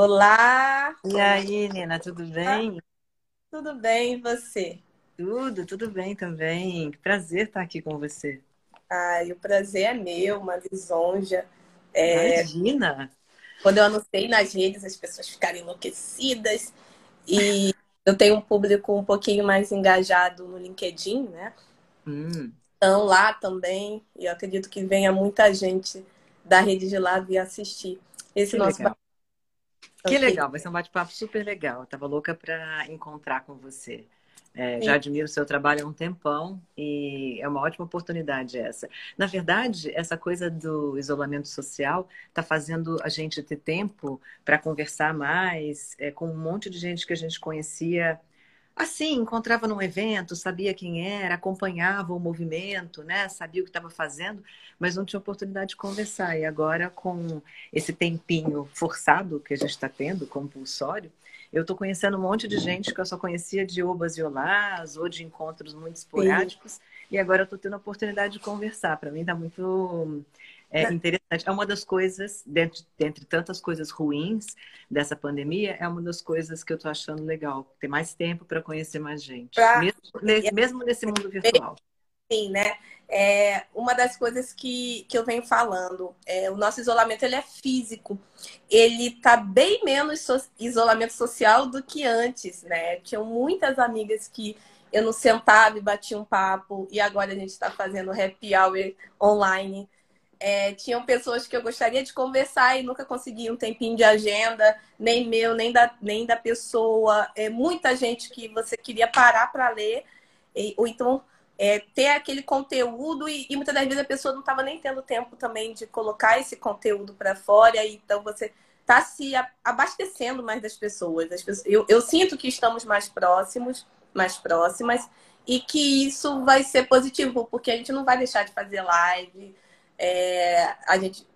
Olá! E aí, Nina, tudo bem? Tudo bem, e você? Tudo, tudo bem também. Que prazer estar aqui com você. Ai, o prazer é meu, uma lisonja. É, Imagina! quando eu anunciei nas redes, as pessoas ficaram enlouquecidas. E eu tenho um público um pouquinho mais engajado no LinkedIn, né? Hum, Então, lá também, e eu acredito que venha muita gente da rede de lá vir assistir esse que nosso legal. Que bate-papo. legal, vai ser um bate-papo super legal. Eu tava louca para encontrar com você. É, já admiro o seu trabalho há um tempão e é uma ótima oportunidade essa. Na verdade, essa coisa do isolamento social está fazendo a gente ter tempo para conversar mais é, com um monte de gente que a gente conhecia assim, encontrava num evento, sabia quem era, acompanhava o movimento, né? Sabia o que estava fazendo, mas não tinha oportunidade de conversar. E agora, com esse tempinho forçado que a gente está tendo, compulsório, eu estou conhecendo um monte de gente que eu só conhecia de obas e olás, ou de encontros muito Sim. esporádicos, e agora eu estou tendo a oportunidade de conversar. Para mim está muito é, interessante. É uma das coisas, dentre, dentre tantas coisas ruins dessa pandemia, é uma das coisas que eu estou achando legal. Ter mais tempo para conhecer mais gente, Pra- mesmo, ne- mesmo nesse mundo virtual. Sim, né? É, uma das coisas que, que eu venho falando, é, o nosso isolamento ele é físico. Ele tá bem menos so- isolamento social do que antes, né? Tinham muitas amigas que eu não sentava e batia um papo, e agora a gente está fazendo happy hour online. É, tinham pessoas que eu gostaria de conversar e nunca consegui um tempinho de agenda, nem meu, nem da, nem da pessoa. É, muita gente que você queria parar para ler, e- ou então é, ter aquele conteúdo e, e muitas das vezes a pessoa não estava nem tendo tempo também de colocar esse conteúdo para fora, e então você está se abastecendo mais das pessoas. As pessoas- eu, eu sinto que estamos mais próximos, mais próximas, e que isso vai ser positivo, porque a gente não vai deixar de fazer live, é, a gente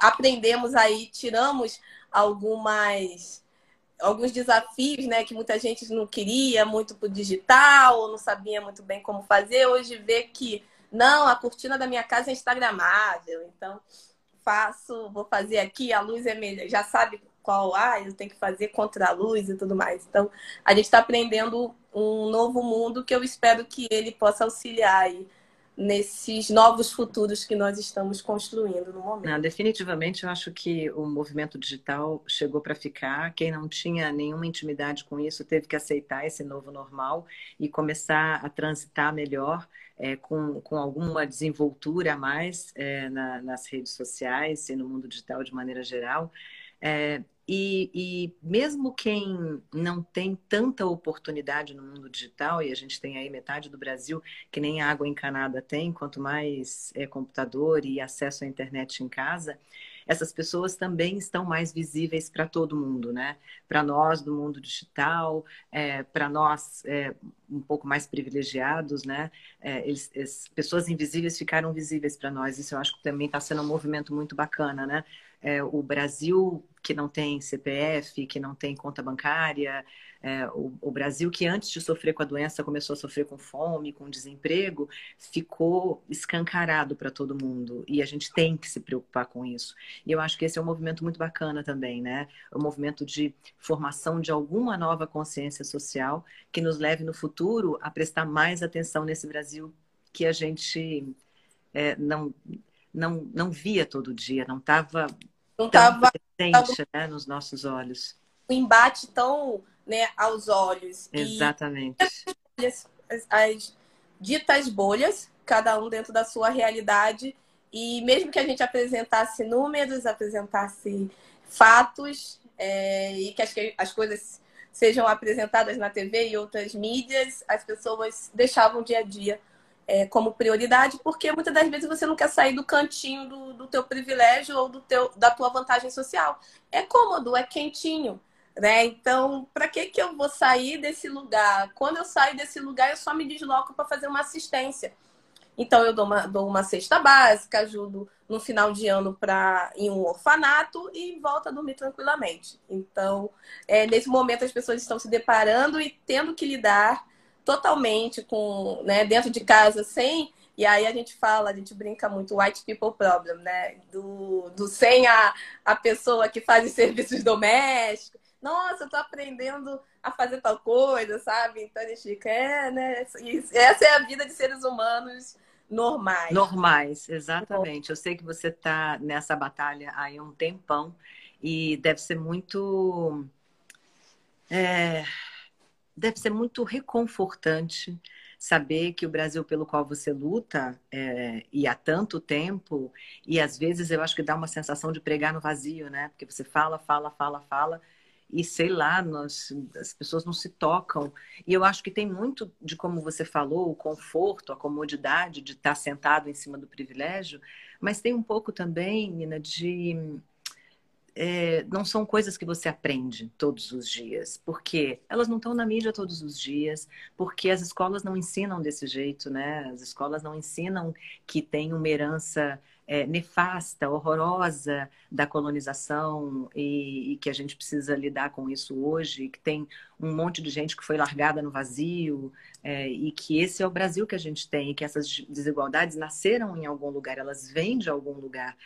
aprendemos aí, tiramos algumas alguns desafios, né, que muita gente não queria muito pro digital, ou não sabia muito bem como fazer. Hoje vê que não, a cortina da minha casa é instagramável, então faço, vou fazer aqui, a luz é melhor, já sabe qual, ah, eu tenho que fazer contra a luz e tudo mais. Então, a gente está aprendendo um novo mundo que eu espero que ele possa auxiliar aí nesses novos futuros que nós estamos construindo no momento. Não, definitivamente, eu acho que o movimento digital chegou para ficar. Quem não tinha nenhuma intimidade com isso teve que aceitar esse novo normal e começar a transitar melhor, é, com, com alguma desenvoltura a mais, é, na- nas redes sociais e no mundo digital de maneira geral. É, e, e mesmo quem não tem tanta oportunidade no mundo digital, e a gente tem aí metade do Brasil que nem água encanada tem, quanto mais é, computador e acesso à internet em casa, essas pessoas também estão mais visíveis para todo mundo, né? Para nós do mundo digital, é, para nós é, um pouco mais privilegiados, né? É, eles, as pessoas invisíveis ficaram visíveis para nós. Isso eu acho que também está sendo um movimento muito bacana, né? É, o Brasil que não tem CPF, que não tem conta bancária, é, o, o Brasil que antes de sofrer com a doença começou a sofrer com fome, com desemprego, ficou escancarado para todo mundo. E a gente tem que se preocupar com isso. E eu acho que esse é um movimento muito bacana também, né? É um movimento de formação de alguma nova consciência social que nos leve no futuro a prestar mais atenção nesse Brasil que a gente é, não, não, não via todo dia, não estava Não estava presente né, nos nossos olhos. um embate tão né, aos olhos. E Exatamente. as, as ditas bolhas, cada um dentro da sua realidade. E mesmo que a gente apresentasse números, apresentasse fatos, é, e que as, que as coisas sejam apresentadas na TV e outras mídias, as pessoas deixavam o dia a dia é, como prioridade, porque muitas das vezes você não quer sair do cantinho do, do teu privilégio ou do teu, da tua vantagem social. É cômodo, é quentinho. Né? Então, para que, que eu vou sair desse lugar? Quando eu saio desse lugar, eu só me desloco para fazer uma assistência. Então, eu dou uma, dou uma cesta básica, ajudo no final de ano pra, em um orfanato e volto a dormir tranquilamente. Então, é, nesse momento, as pessoas estão se deparando e tendo que lidar totalmente com, né, dentro de casa, sem E aí a gente fala, a gente brinca muito, white people problem, né? Do, do sem a, a pessoa que faz os serviços domésticos. Nossa, eu tô aprendendo a fazer tal coisa, sabe? Então a gente fica, é, né? Essa é a vida de seres humanos normais. Normais, exatamente. Eu sei que você está nessa batalha aí há um tempão e deve ser muito. É, deve ser muito reconfortante saber que o Brasil pelo qual você luta é, e há tanto tempo, e às vezes eu acho que dá uma sensação de pregar no vazio, né? Porque você fala, fala, fala, fala, e sei lá, nós, as pessoas não se tocam. E eu acho que tem muito de como você falou, o conforto, a comodidade de estar sentado em cima do privilégio, mas tem um pouco também, Nina, de. É, não são coisas que você aprende todos os dias, porque elas não estão na mídia todos os dias, porque as escolas não ensinam desse jeito, né? As escolas não ensinam que tem uma herança é, nefasta, horrorosa da colonização e, e, que a gente precisa lidar com isso hoje, que tem um monte de gente que foi largada no vazio é, e que esse é o Brasil que a gente tem, e que essas desigualdades nasceram em algum lugar, elas vêm de algum lugar.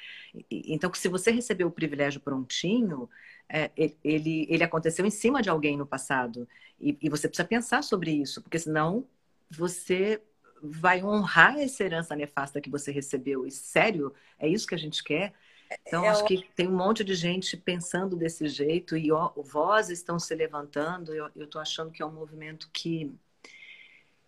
Então, que se você recebeu o privilégio prontinho, é, ele, ele aconteceu em cima de alguém no passado. E, e você precisa pensar sobre isso, porque senão você vai honrar essa herança nefasta que você recebeu. E sério, é isso que a gente quer? Então, é, acho que tem um monte de gente pensando desse jeito e ó, vozes estão se levantando. Eu estou achando que é um movimento que,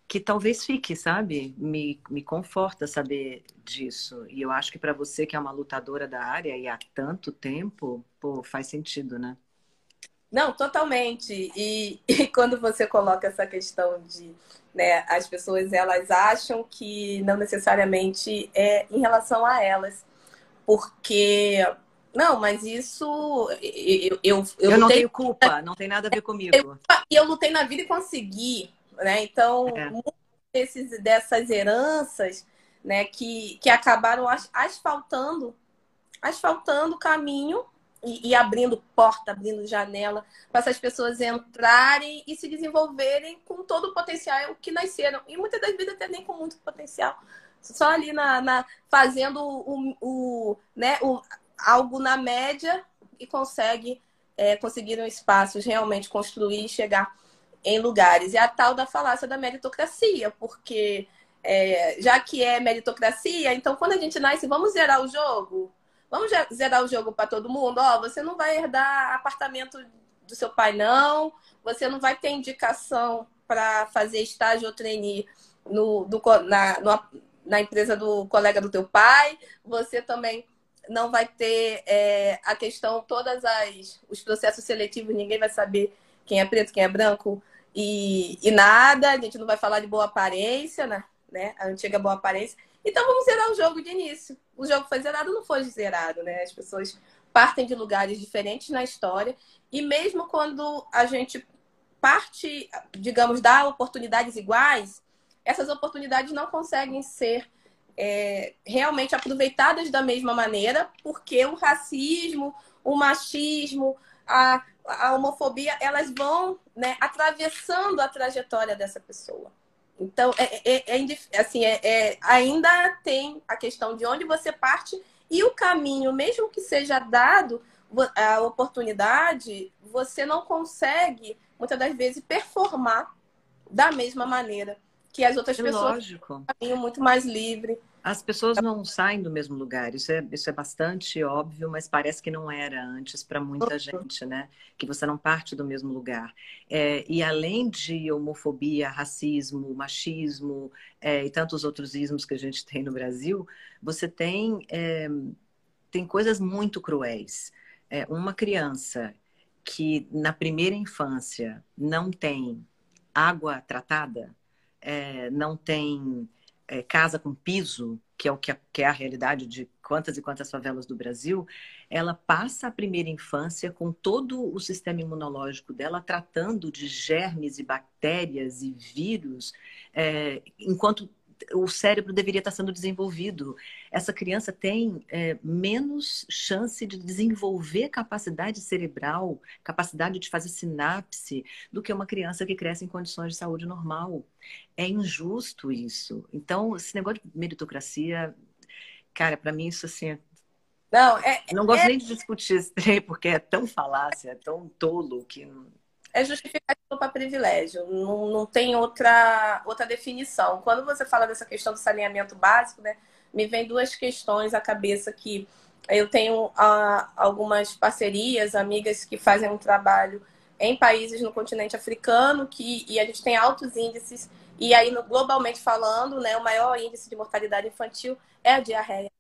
que talvez fique, sabe? Me, me conforta saber disso. E eu acho que para você que é uma lutadora da área e há tanto tempo, pô, faz sentido, né? Não, totalmente. E, e quando você coloca essa questão de né, as pessoas elas acham que não necessariamente é em relação a elas, porque não, mas isso eu eu, eu, eu não tenho culpa, não tem nada a ver comigo. E eu, eu lutei na vida e consegui, né? Então é. desses dessas heranças, né, que que acabaram asfaltando asfaltando o caminho e, e, abrindo porta, abrindo janela, para essas pessoas entrarem e se desenvolverem com todo o potencial que nasceram. E muitas das vezes até nem com muito potencial. Só ali na, na fazendo o, o, né, o, algo na média e consegue é, conseguir um espaços realmente construir e chegar em lugares. E a tal da falácia da meritocracia, porque é, já que é meritocracia, então quando a gente nasce, vamos zerar o jogo? Vamos zerar o jogo para todo mundo? Ó, você não vai herdar apartamento do seu pai, não. Você não vai ter indicação para fazer estágio ou trainee no, do, na, no, na empresa do colega do teu pai. Você também não vai ter é, a questão, todas as os processos seletivos, ninguém vai saber quem é preto, quem é branco e, e nada. A gente não vai falar de boa aparência, né? né? A antiga boa aparência. Então vamos zerar o jogo de início. O jogo foi zerado, não foi zerado, né? As pessoas partem de lugares diferentes na história e mesmo quando a gente parte, digamos, dá oportunidades iguais, essas oportunidades não conseguem ser é, realmente aproveitadas da mesma maneira, porque o racismo, o machismo, a, a homofobia, elas vão né, atravessando a trajetória dessa pessoa. Então, é, é, é assim, é, é, ainda tem a questão de onde você parte e o caminho, mesmo que seja dado a oportunidade, você não consegue, muitas das vezes, performar da mesma maneira que as outras pessoas. Lógico. Um caminho muito mais livre. As pessoas não saem do mesmo lugar, isso é, isso é bastante óbvio, mas parece que não era antes para muita gente, né? Que você não parte do mesmo lugar. É, e além de homofobia, racismo, machismo é, e tantos outros ismos que a gente tem no Brasil, você tem, é, tem coisas muito cruéis. É, uma criança que na primeira infância não tem água tratada, é, não tem é, casa com piso, que é o que, é, que é a realidade de quantas e quantas favelas do Brasil, ela passa a primeira infância com todo o sistema imunológico dela tratando de germes e bactérias e vírus, é, enquanto o cérebro deveria estar sendo desenvolvido. Essa criança tem é, menos chance de desenvolver capacidade cerebral, capacidade de fazer sinapse, do que uma criança que cresce em condições de saúde normal. É injusto isso. Então, esse negócio de meritocracia, cara, para mim isso assim. Não, é, não gosto é... nem de discutir esse trem, porque é tão falácia, é tão tolo que é justificativo para privilégio, não, não tem outra, outra definição. Quando você fala dessa questão do saneamento básico, né, me vem duas questões à cabeça que eu tenho ah, algumas parcerias, amigas que fazem um trabalho em países no continente africano que, e a gente tem altos índices, e aí globalmente falando, né, o maior índice de mortalidade infantil é a diarreia.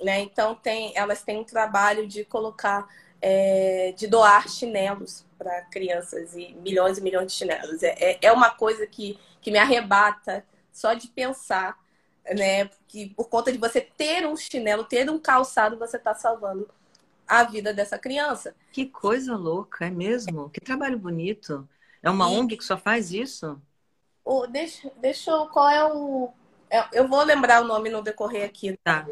Né? Então tem, elas têm um trabalho de colocar, é, de doar chinelos para crianças e milhões e milhões de chinelos. É, é, é uma coisa que, que me arrebata só de pensar, né? Que por conta de você ter um chinelo, ter um calçado, você está salvando a vida dessa criança. Que coisa louca, é mesmo? Que trabalho bonito. É uma e... ONG que só faz isso? Oh, deixa, deixa eu. Qual é o. É, eu vou lembrar o nome no decorrer aqui tá.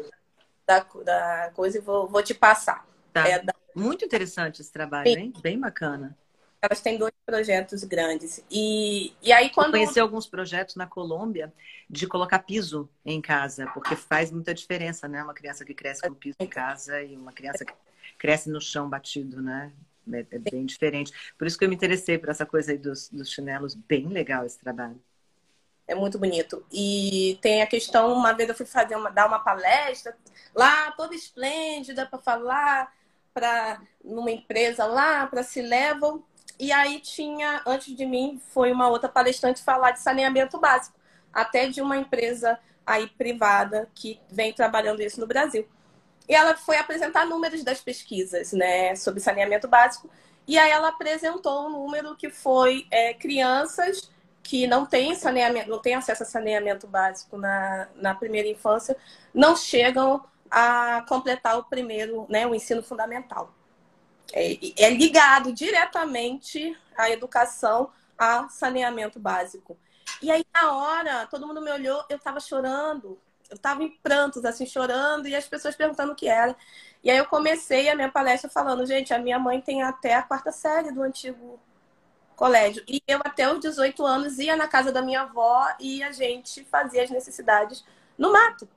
da, da coisa e vou, vou te passar. Tá. É da muito interessante esse trabalho, Sim. hein? Bem bacana. Elas têm dois projetos grandes. E, e aí, quando. Eu conheci alguns projetos na Colômbia de colocar piso em casa, porque faz muita diferença, né? Uma criança que cresce com piso em casa e uma criança que cresce no chão batido, né? É, é bem diferente. Por isso que eu me interessei por essa coisa aí dos, dos chinelos. Bem legal esse trabalho. É muito bonito. E tem a questão, uma vez eu fui fazer uma, dar uma palestra lá, toda esplêndida, para falar para numa empresa lá, para se levam. E aí tinha, antes de mim, foi uma outra palestrante falar de saneamento básico, até de uma empresa aí privada que vem trabalhando isso no Brasil. E ela foi apresentar números das pesquisas, né, sobre saneamento básico. E aí ela apresentou um número que foi é, crianças que não têm saneamento, não têm acesso a saneamento básico na, na primeira infância, não chegam a completar o primeiro, né, o ensino fundamental. É, é ligado diretamente à educação, a saneamento básico. E aí, na hora, todo mundo me olhou, eu estava chorando, eu estava em prantos, assim, chorando, e as pessoas perguntando o que era. E aí eu comecei a minha palestra falando, gente, a minha mãe tem até a quarta série do antigo colégio. E eu, até os 18 anos, ia na casa da minha avó e a gente fazia as necessidades no mato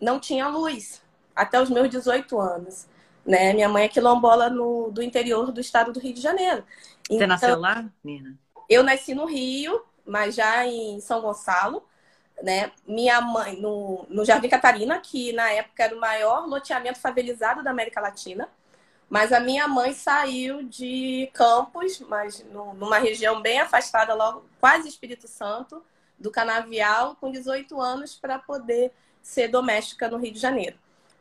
não tinha luz até os meus 18 anos. Né? Minha mãe é quilombola no, do interior do estado do Rio de Janeiro. Você então, nasceu lá, Nina? Eu nasci no Rio, mas já em São Gonçalo. Né? Minha mãe, no, no Jardim Catarina, que na época era o maior loteamento favelizado da América Latina. Mas a minha mãe saiu de Campos, mas no, numa região bem afastada, logo quase Espírito Santo, do Canavial, com 18 anos, para poder ser doméstica no Rio de Janeiro.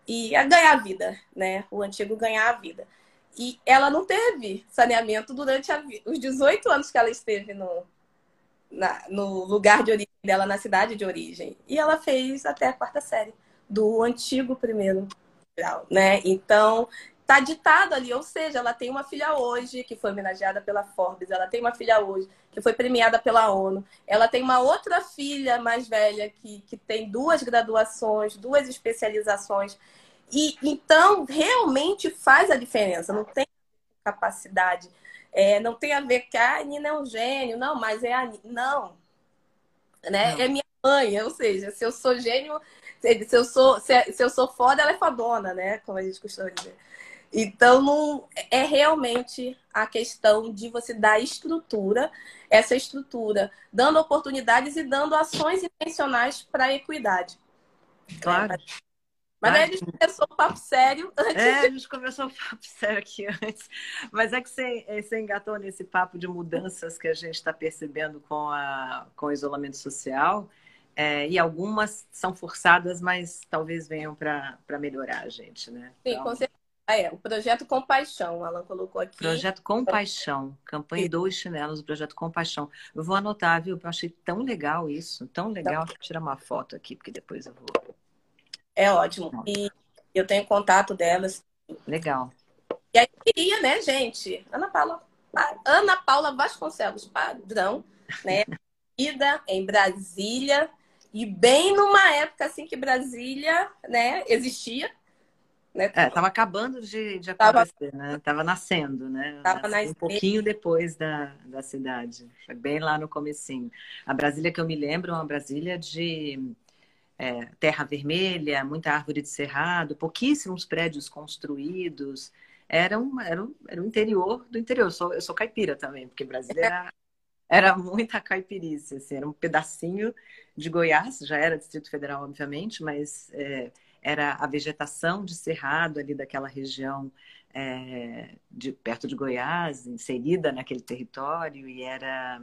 E a ganhar a vida, né? O antigo ganhar a vida. E ela não teve saneamento durante a, os 18 anos que ela esteve no, na, no lugar de origem dela, na cidade de origem. E ela fez até a quarta série do antigo primeiro grau, né? Então, tá ditado ali, ou seja, ela tem uma filha hoje que foi homenageada pela Forbes, ela tem uma filha hoje que foi premiada pela ONU, ela tem uma outra filha mais velha que, que tem duas graduações, duas especializações. E então realmente faz a diferença, não tem capacidade, é, não tem a ver que a Nina é um gênio, não, mas é a não, né? Não. É minha mãe, ou seja, se eu sou gênio, se eu sou, se, se eu sou foda, ela é fodona, né? Como a gente costuma dizer. Então, não, é realmente a questão de você dar estrutura, essa estrutura, dando oportunidades e dando ações intencionais para a equidade. Claro. É, mas aí a gente começou o papo sério antes. É, a gente começou o papo sério aqui antes. Mas é que você, é, você engatou nesse papo de mudanças que a gente está percebendo com, a, com o isolamento social. É, e algumas são forçadas, mas talvez venham para melhorar a gente, né? Sim, então... com certeza. Ah, é, o projeto Compaixão, o Alan colocou aqui. Projeto Compaixão, campanha Dois Chinelos, projeto Compaixão. Eu vou anotar, viu? Eu achei tão legal isso, tão legal. Tá. Vou tirar uma foto aqui, porque depois eu vou. É ótimo. E eu tenho contato delas. Legal. E aí queria, né, gente? Ana Paula, Ana Paula Vasconcelos, padrão, né? Ida em Brasília. E bem numa época assim que Brasília, né, existia. Né? É, tava acabando de, de acontecer, tava, né? Tava nascendo, né? Tava um pouquinho depois da, da cidade. Bem lá no comecinho. A Brasília que eu me lembro é uma Brasília de é, terra vermelha, muita árvore de cerrado, pouquíssimos prédios construídos. Era um, era um, era um interior do interior. Eu sou, eu sou caipira também, porque Brasília era, era muita caipirice. Assim, era um pedacinho de Goiás, já era Distrito Federal, obviamente, mas é, era a vegetação de cerrado ali daquela região é, de, perto de Goiás, inserida naquele território, e era,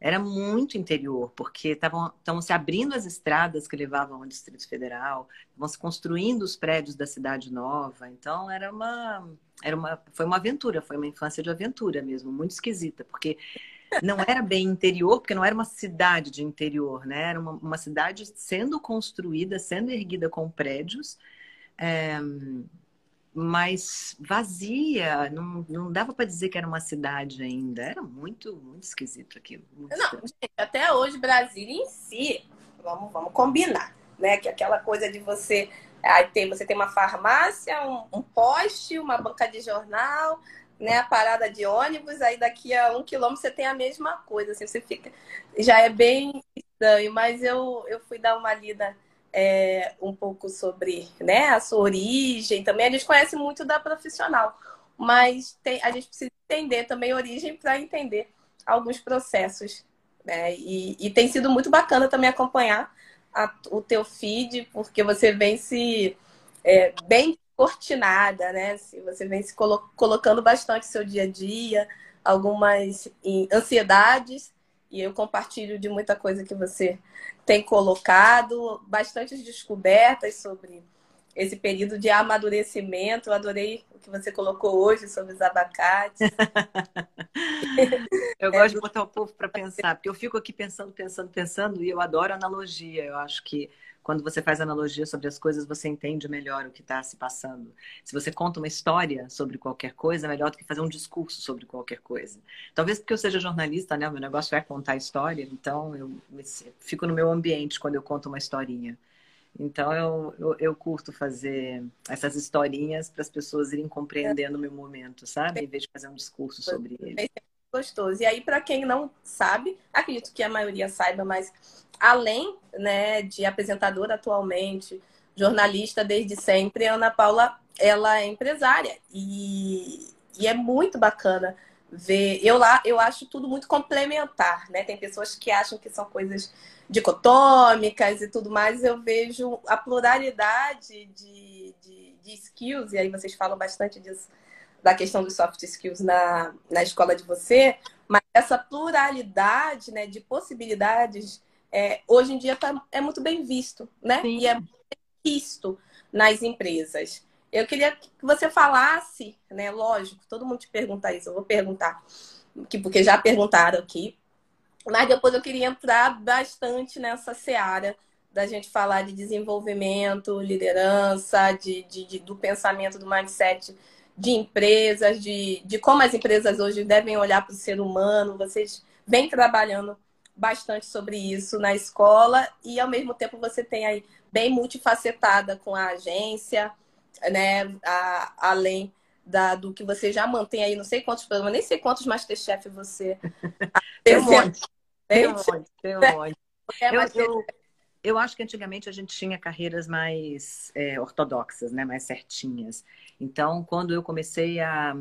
era muito interior, porque estavam se abrindo as estradas que levavam ao Distrito Federal, estavam se construindo os prédios da Cidade Nova, então era uma, era uma, foi uma aventura, foi uma infância de aventura mesmo, muito esquisita, porque não era bem interior, porque não era uma cidade de interior, né? Era uma, uma cidade sendo construída, sendo erguida com prédios, é, mas vazia, não, não dava para dizer que era uma cidade ainda. Era muito, muito esquisito aquilo. Muito não, gente, até hoje, Brasília em si, vamos, vamos combinar, né? Que aquela coisa de você. Aí tem, você tem uma farmácia, um, um poste, uma banca de jornal, né, a parada de ônibus, aí daqui a um quilômetro você tem a mesma coisa, assim, você fica. Já é bem estranho, mas eu, eu fui dar uma lida é, um pouco sobre né, a sua origem também. A gente conhece muito da profissional, mas tem, a gente precisa entender também a origem para entender alguns processos. Né? E, e, tem sido muito bacana também acompanhar a, o teu feed, porque você vem se é, bem cortinada, né? Se você vem se colo colocando bastante seu dia a dia, algumas ansiedades, e eu compartilho de muita coisa que você tem colocado, bastantes descobertas sobre esse período de amadurecimento. Eu adorei o que você colocou hoje sobre os abacates. eu gosto de botar o povo para pensar, porque eu fico aqui pensando, pensando, pensando, e eu adoro analogia. Eu acho que quando você faz analogia sobre as coisas, você entende melhor o que está se passando. Se você conta uma história sobre qualquer coisa, é melhor do que fazer um discurso sobre qualquer coisa. Talvez porque eu seja jornalista, né? Meu negócio é contar história, então eu fico no meu ambiente quando eu conto uma historinha. Então eu, eu, eu curto fazer essas historinhas para as pessoas irem compreendendo o meu momento, sabe? Em vez de fazer um discurso sobre ele. Gostoso. E aí, para quem não sabe, acredito que a maioria saiba, mas além né, de apresentadora atualmente, jornalista desde sempre, Ana Paula ela é empresária e, e é muito bacana ver. Eu lá eu acho tudo muito complementar, né? Tem pessoas que acham que são coisas dicotômicas e tudo mais. Eu vejo a pluralidade de, de, de skills, e aí vocês falam bastante disso, da questão dos soft skills na, na escola de você, mas essa pluralidade né, de possibilidades é, hoje em dia tá, é muito bem visto, né? Sim. E é visto nas empresas. Eu queria que você falasse, né? Lógico, todo mundo te pergunta isso, eu vou perguntar, porque já perguntaram aqui. Mas depois eu queria entrar bastante nessa seara da gente falar de desenvolvimento, liderança, de, de, de do pensamento, do mindset de empresas, de, de como as empresas hoje devem olhar para o ser humano. Vocês vêm trabalhando bastante sobre isso na escola e ao mesmo tempo você tem aí bem multifacetada com a agência, né? A, além da, do que você já mantém aí, não sei quantos programas, nem sei quantos Masterchef você. tem um monte. Tem um monte, tem um monte. É eu, eu, eu, acho que antigamente a gente tinha carreiras mais é, ortodoxas, né? mais certinhas. Então, quando eu comecei a.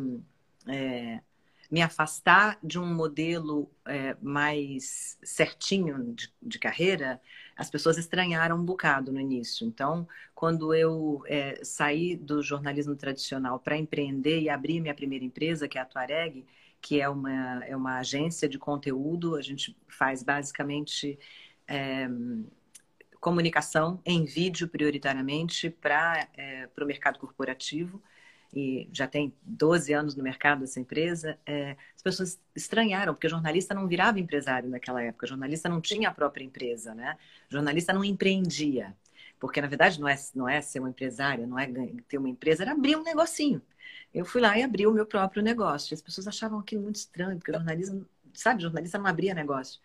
É, me afastar de um modelo é, mais certinho de, de, carreira, as pessoas estranharam um bocado no início. Então, quando eu é, saí do jornalismo tradicional para empreender e abrir minha primeira empresa, que é a Tuareg, que é uma, é uma agência de conteúdo, a gente faz basicamente é, comunicação em vídeo prioritariamente para é, o mercado corporativo e já tem 12 anos no mercado essa empresa, é, as pessoas estranharam, porque jornalista não virava empresário naquela época, jornalista não tinha a própria empresa, né? Jornalista não empreendia. Porque, na verdade, não é, não é ser uma empresária, não é ter uma empresa, era abrir um negocinho. Eu fui lá e abri o meu próprio negócio. As pessoas achavam aquilo muito estranho, porque jornalismo, sabe, jornalista não abria negócio.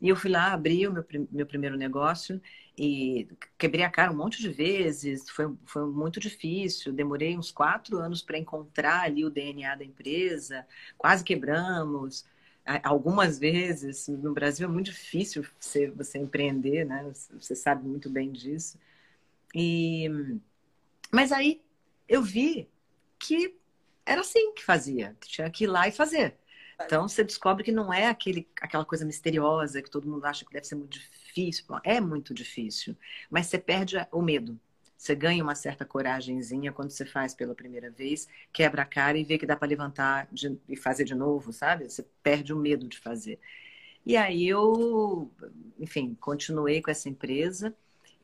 E eu fui lá, abri o meu, meu primeiro negócio e quebrei a cara um monte de vezes, foi, foi muito difícil, demorei uns quatro anos para encontrar ali o DNA da empresa, quase quebramos. Algumas vezes, no Brasil é muito difícil você, você empreender, né? Você sabe muito bem disso. E... Mas aí eu vi que era assim que fazia, tinha que ir lá e fazer. Então você descobre que não é aquele, aquela coisa misteriosa que todo mundo acha que deve ser muito difícil. É muito difícil, mas você perde o medo. Você ganha uma certa coragemzinha quando você faz pela primeira vez, quebra a cara e vê que dá para levantar de, e fazer de novo, sabe? Você perde o medo de fazer. E aí eu, enfim, continuei com essa empresa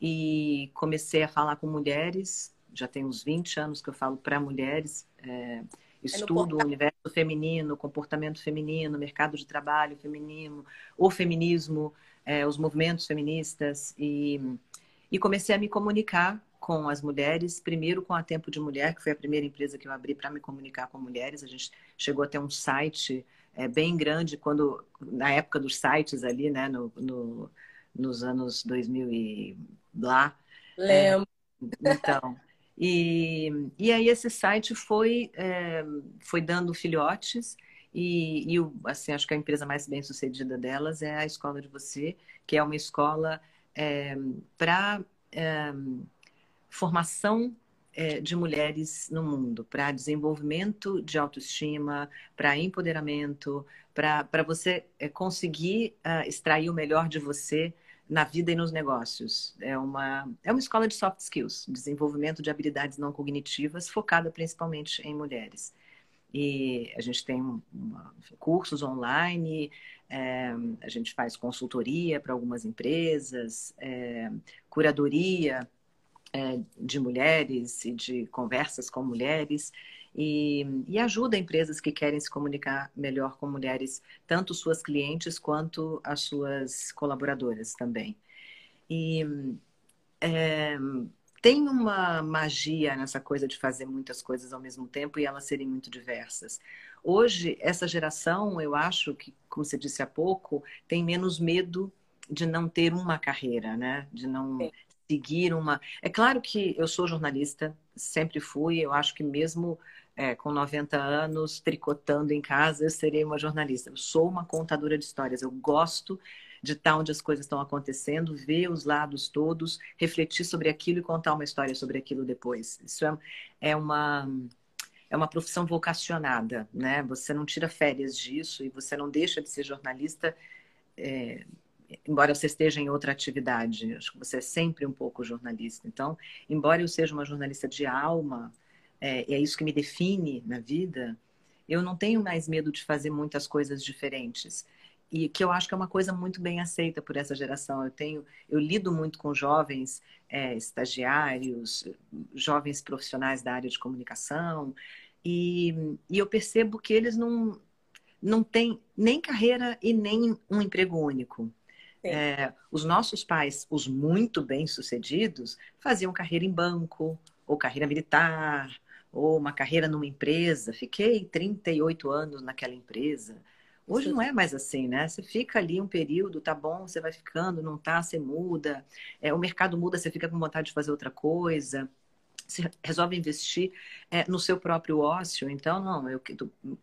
e comecei a falar com mulheres. Já tem uns 20 anos que eu falo para mulheres. É, estudo o universo feminino, comportamento feminino, mercado de trabalho feminino, o feminismo, é, os movimentos feministas e, e comecei a me comunicar com as mulheres, primeiro com a Tempo de Mulher, que foi a primeira empresa que eu abri para me comunicar com mulheres. A gente chegou a ter um site é, bem grande quando na época dos sites ali, né, no, no nos anos 2000 e lá. Lembro. É, então, e, e aí esse site foi, é, foi dando filhotes e, e assim, acho que a empresa mais bem sucedida delas é a Escola de Você, que é uma escola é, para é, formação é, de mulheres no mundo, para desenvolvimento de autoestima, para empoderamento, para você é, conseguir uh, extrair o melhor de você na vida e nos negócios. É uma, é uma escola de soft skills, desenvolvimento de habilidades não cognitivas, focada principalmente em mulheres. E a gente tem uma, cursos online, é, a gente faz consultoria para algumas empresas, é, curadoria é, de mulheres e de conversas com mulheres e, e ajuda empresas que querem se comunicar melhor com mulheres, tanto suas clientes quanto as suas colaboradoras também. E é, tem uma magia nessa coisa de fazer muitas coisas ao mesmo tempo e elas serem muito diversas. Hoje, essa geração, eu acho que, como você disse há pouco, tem menos medo de não ter uma carreira, né? De não Sim. Seguir uma. É claro que eu sou jornalista, sempre fui, eu acho que mesmo é, com 90 anos, tricotando em casa, eu serei uma jornalista. Eu sou uma contadora de histórias. Eu gosto de estar onde as coisas estão acontecendo, ver os lados todos, refletir sobre aquilo e contar uma história sobre aquilo depois. Isso é, é uma é uma profissão vocacionada, né? Você não tira férias disso e você não deixa de ser jornalista, é, embora você esteja em outra atividade. Acho que você é sempre um pouco jornalista. Então, embora eu seja uma jornalista de alma, é, é isso que me define na vida, eu não tenho mais medo de fazer muitas coisas diferentes e que eu acho que é uma coisa muito bem aceita por essa geração. Eu tenho, eu lido muito com jovens é, estagiários, jovens profissionais da área de comunicação, e, e eu percebo que eles não, não têm nem carreira e nem um emprego único. É, os nossos pais, os muito bem sucedidos, faziam carreira em banco ou carreira militar ou uma carreira numa empresa. Fiquei 38 anos naquela empresa. Hoje não é mais assim, né? Você fica ali um período, tá bom, você vai ficando, não tá, você muda. É, o mercado muda, você fica com vontade de fazer outra coisa. Você resolve investir é, no seu próprio ócio. Então, não, eu,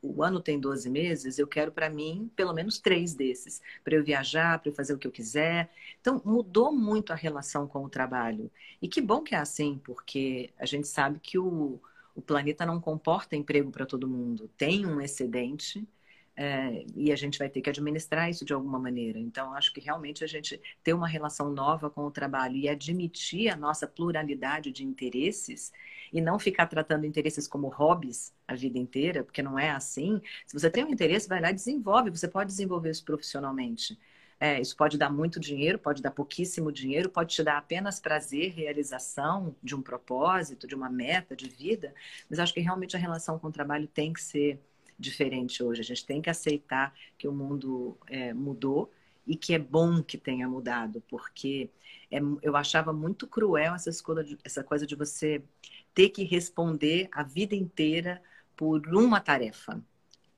o ano tem 12 meses, eu quero para mim pelo menos três desses, para eu viajar, para eu fazer o que eu quiser. Então, mudou muito a relação com o trabalho. E que bom que é assim, porque a gente sabe que o, o planeta não comporta emprego para todo mundo. Tem um excedente é, e a gente vai ter que administrar isso de alguma maneira. Então, acho que realmente a gente ter uma relação nova com o trabalho e admitir a nossa pluralidade de interesses e não ficar tratando interesses como hobbies a vida inteira, porque não é assim. Se você tem um interesse, vai lá e desenvolve. Você pode desenvolver isso profissionalmente. É, isso pode dar muito dinheiro, pode dar pouquíssimo dinheiro, pode te dar apenas prazer, realização de um propósito, de uma meta de vida, mas acho que realmente a relação com o trabalho tem que ser diferente hoje. A gente tem que aceitar que o mundo é, mudou e que é bom que tenha mudado, porque é, eu achava muito cruel essa, de, essa coisa de você ter que responder a vida inteira por uma tarefa.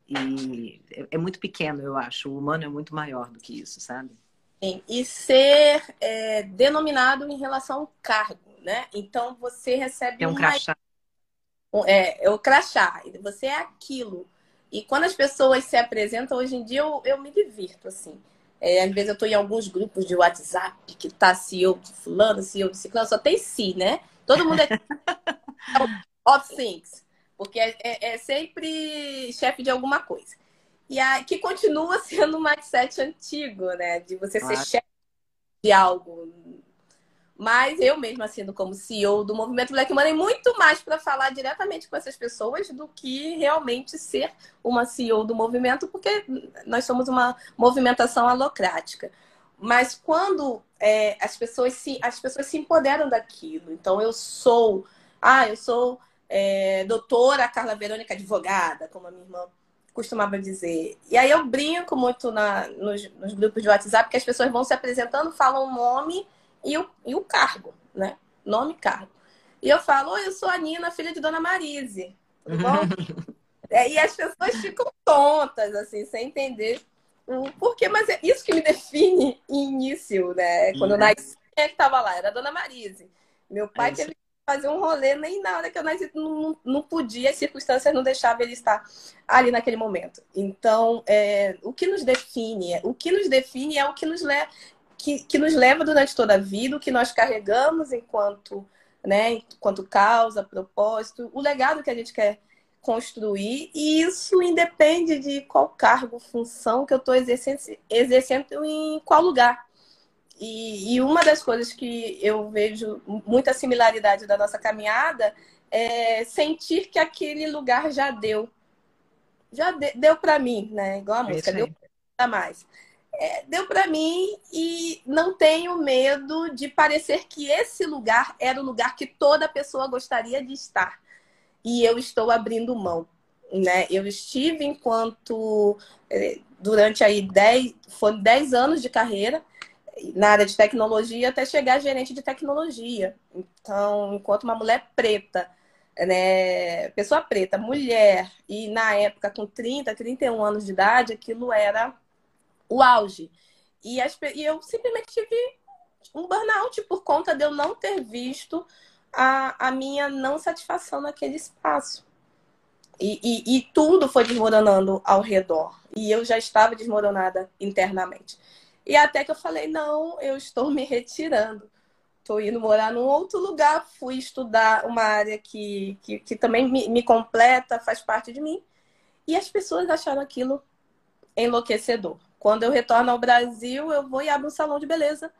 E é, é muito pequeno, eu acho. O humano é muito maior do que isso, sabe? Sim, e ser é, denominado em relação ao cargo, né? Então você recebe é um uma... crachá. É, é o crachá. Você é aquilo. E quando as pessoas se apresentam, hoje em dia eu, eu me divirto, assim. É, às vezes eu estou em alguns grupos de WhatsApp que tá CEO de fulano, CEO de ciclano, só tem si, né? Todo mundo é of things. Porque é, é, é sempre chefe de alguma coisa. E a, que continua sendo um mindset antigo, né? De você claro. ser chefe de algo. Mas eu mesma, sendo como CEO do Movimento Black Money, muito mais para falar diretamente com essas pessoas do que realmente ser uma CEO do movimento, porque nós somos uma movimentação alocrática. Mas quando é, as, pessoas se, as pessoas se empoderam daquilo, então eu sou, ah, eu sou é, doutora Carla Verônica advogada, como a minha irmã costumava dizer. E aí eu brinco muito na, nos, nos, grupos de WhatsApp que as pessoas vão se apresentando, falam o nome e o, e o cargo, né? Nome e cargo. E eu falo, oi, eu sou a Nina, filha de Dona Marise. Tudo bom? é, e as pessoas ficam tontas, assim, sem entender o porquê. Mas é isso que me define início, né? Quando eu nasci, quem é que estava lá? Era a Dona Marise. Meu pai é teve fazer um rolê, nem na hora que eu nasci, não, não podia, as circunstâncias não deixavam ele estar ali naquele momento. Então, é, o que nos define, o que nos define é o que nos, le que, que nos leva durante toda a vida, o que nós carregamos enquanto, né, enquanto causa, propósito, o legado que a gente quer construir, e isso independe de qual cargo, função que eu estou exercendo, exercendo em qual lugar. E, e, uma das coisas que eu vejo muita similaridade da nossa caminhada é sentir que aquele lugar já deu. Já de, deu para mim, né? Igual a música, deu para mais. É, deu para mim e não tenho medo de parecer que esse lugar era o lugar que toda pessoa gostaria de estar. E eu estou abrindo mão. Né? Eu estive enquanto é, durante aí 10, foram 10 anos de carreira na área de tecnologia até chegar gerente de tecnologia. Então, enquanto uma mulher preta, né, pessoa preta, mulher, e na época com 30, 31 anos de idade, aquilo era o auge. E, as, e eu simplesmente tive um burnout por conta de eu não ter visto a, a minha não satisfação naquele espaço. E, e, e tudo foi desmoronando ao redor. E eu já estava desmoronada internamente. E até que eu falei, não, eu estou me retirando. Estou indo morar num outro lugar, fui estudar uma área que, que, que também me, me completa, faz parte de mim. E as pessoas acharam aquilo enlouquecedor. Quando eu retorno ao Brasil, eu vou e abro um salão de beleza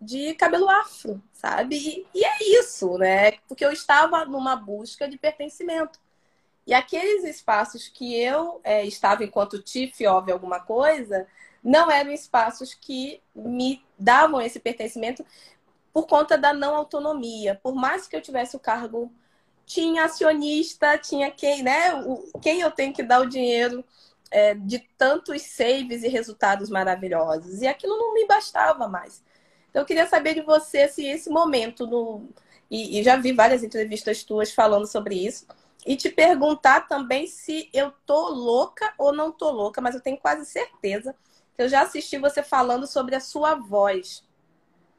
de cabelo afro, sabe? E, e, é isso, né? Porque eu estava numa busca de pertencimento. E aqueles espaços que eu é, estava enquanto TIF, óbvio, alguma coisa, não eram espaços que me davam esse pertencimento por conta da não autonomia. Por mais que eu tivesse o cargo, tinha acionista, tinha quem, né? O, quem eu tenho que dar o dinheiro é, de tantos saves e resultados maravilhosos. E aquilo não me bastava mais. Então, eu queria saber de você, assim, esse momento no. E, e já vi várias entrevistas tuas falando sobre isso. E te perguntar também se eu tô louca ou não tô louca, mas eu tenho quase certeza eu já assisti você falando sobre a sua voz,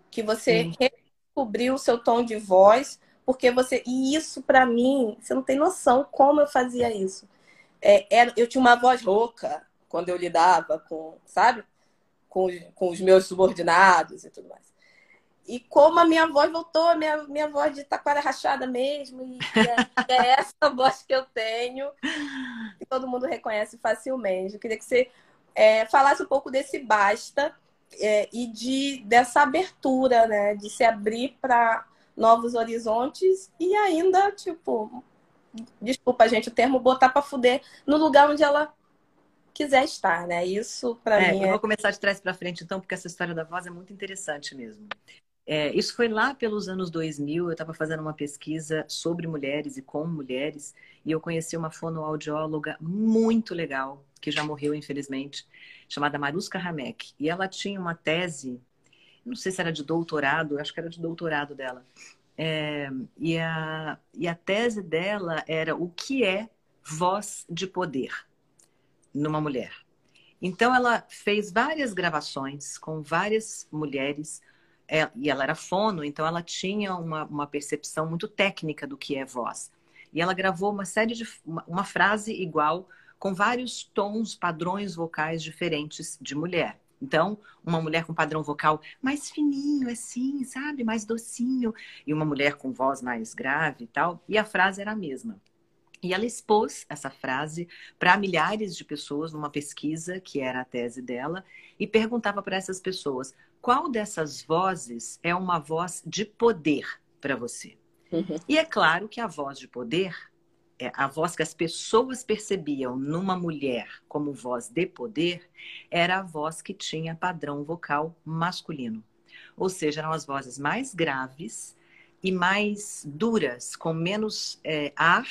que você descobriu o seu tom de voz, porque você e isso para mim, você não tem noção como eu fazia isso. É, era, eu tinha uma voz rouca quando eu lidava com, sabe, com, com os meus subordinados e tudo mais. E como a minha voz voltou, minha, minha voz de taquara rachada mesmo, e é, é essa voz que eu tenho, que todo mundo reconhece facilmente. Eu queria que você é, falasse um pouco desse basta é, e de dessa abertura, né? De se abrir para novos horizontes e ainda, tipo, desculpa, gente, o termo botar para fuder no lugar onde ela quiser estar, né? Isso para é, mim. Eu é... vou começar de trás para frente, então, porque essa história da voz é muito interessante mesmo. É, isso foi lá pelos anos 2000, eu estava fazendo uma pesquisa sobre mulheres e com mulheres, e eu conheci uma fonoaudióloga muito legal, que já morreu, infelizmente, chamada Maruska Hamek. E ela tinha uma tese, não sei se era de doutorado, acho que era de doutorado dela. É, e, a, e a tese dela era o que é voz de poder numa mulher. Então ela fez várias gravações com várias mulheres é, e ela era fono, então ela tinha uma, uma percepção muito técnica do que é voz. E ela gravou uma série de uma, uma frase igual com vários tons, padrões vocais diferentes de mulher. Então, uma mulher com padrão vocal mais fininho, assim, sabe? Mais docinho. E uma mulher com voz mais grave e tal. E a frase era a mesma. E ela expôs essa frase para milhares de pessoas numa pesquisa, que era a tese dela, e perguntava para essas pessoas: qual dessas vozes é uma voz de poder para você? Uhum. E é claro que a voz de poder, a voz que as pessoas percebiam numa mulher como voz de poder, era a voz que tinha padrão vocal masculino. Ou seja, eram as vozes mais graves e mais duras, com menos é, ar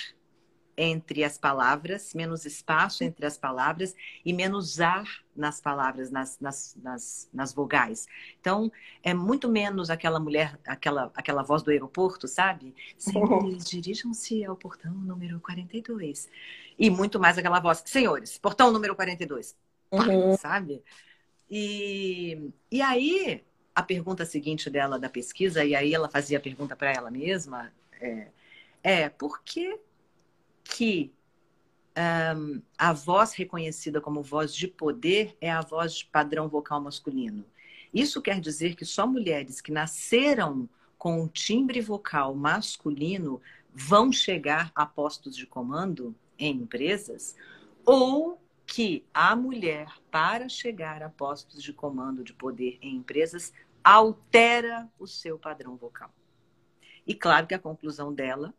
entre as palavras, menos espaço entre as palavras e menos ar nas palavras, nas, nas, nas, nas, vogais. Então, é muito menos aquela mulher, aquela, aquela voz do aeroporto, sabe? Senhores, dirijam-se ao portão número 42. E muito mais aquela voz, senhores, portão número 42. Uhum. Sabe? E, e aí, a pergunta seguinte dela da pesquisa, e aí ela fazia a pergunta para ela mesma, é, é por que que um, a voz reconhecida como voz de poder é a voz de padrão vocal masculino. Isso quer dizer que só mulheres que nasceram com um timbre vocal masculino vão chegar a postos de comando em empresas? Ou que a mulher, para chegar a postos de comando de poder em empresas, altera o seu padrão vocal? E claro que a conclusão dela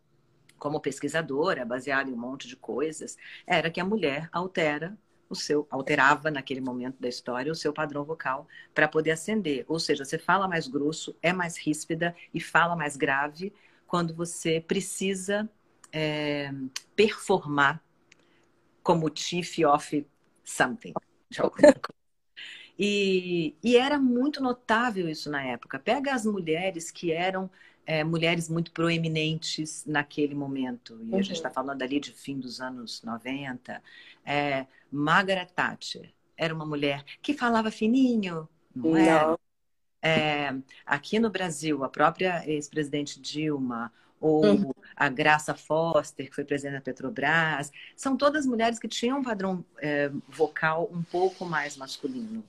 como pesquisadora, baseada em um monte de coisas, era que a mulher altera o seu alterava naquele momento da história o seu padrão vocal para poder ascender. Ou seja, você fala mais grosso, é mais ríspida e fala mais grave quando você precisa é, performar como chief of something. E, e era muito notável isso na época. Pega as mulheres que eram é, mulheres muito proeminentes naquele momento. E uhum. a gente está falando ali de fim dos anos 90. É, Margaret Thatcher era uma mulher que falava fininho, não, é? é? aqui no Brasil, a própria ex-presidente Dilma, ou uhum. a Graça Foster, que foi presidente da Petrobras, são todas mulheres que tinham um padrão é, vocal um pouco mais masculino.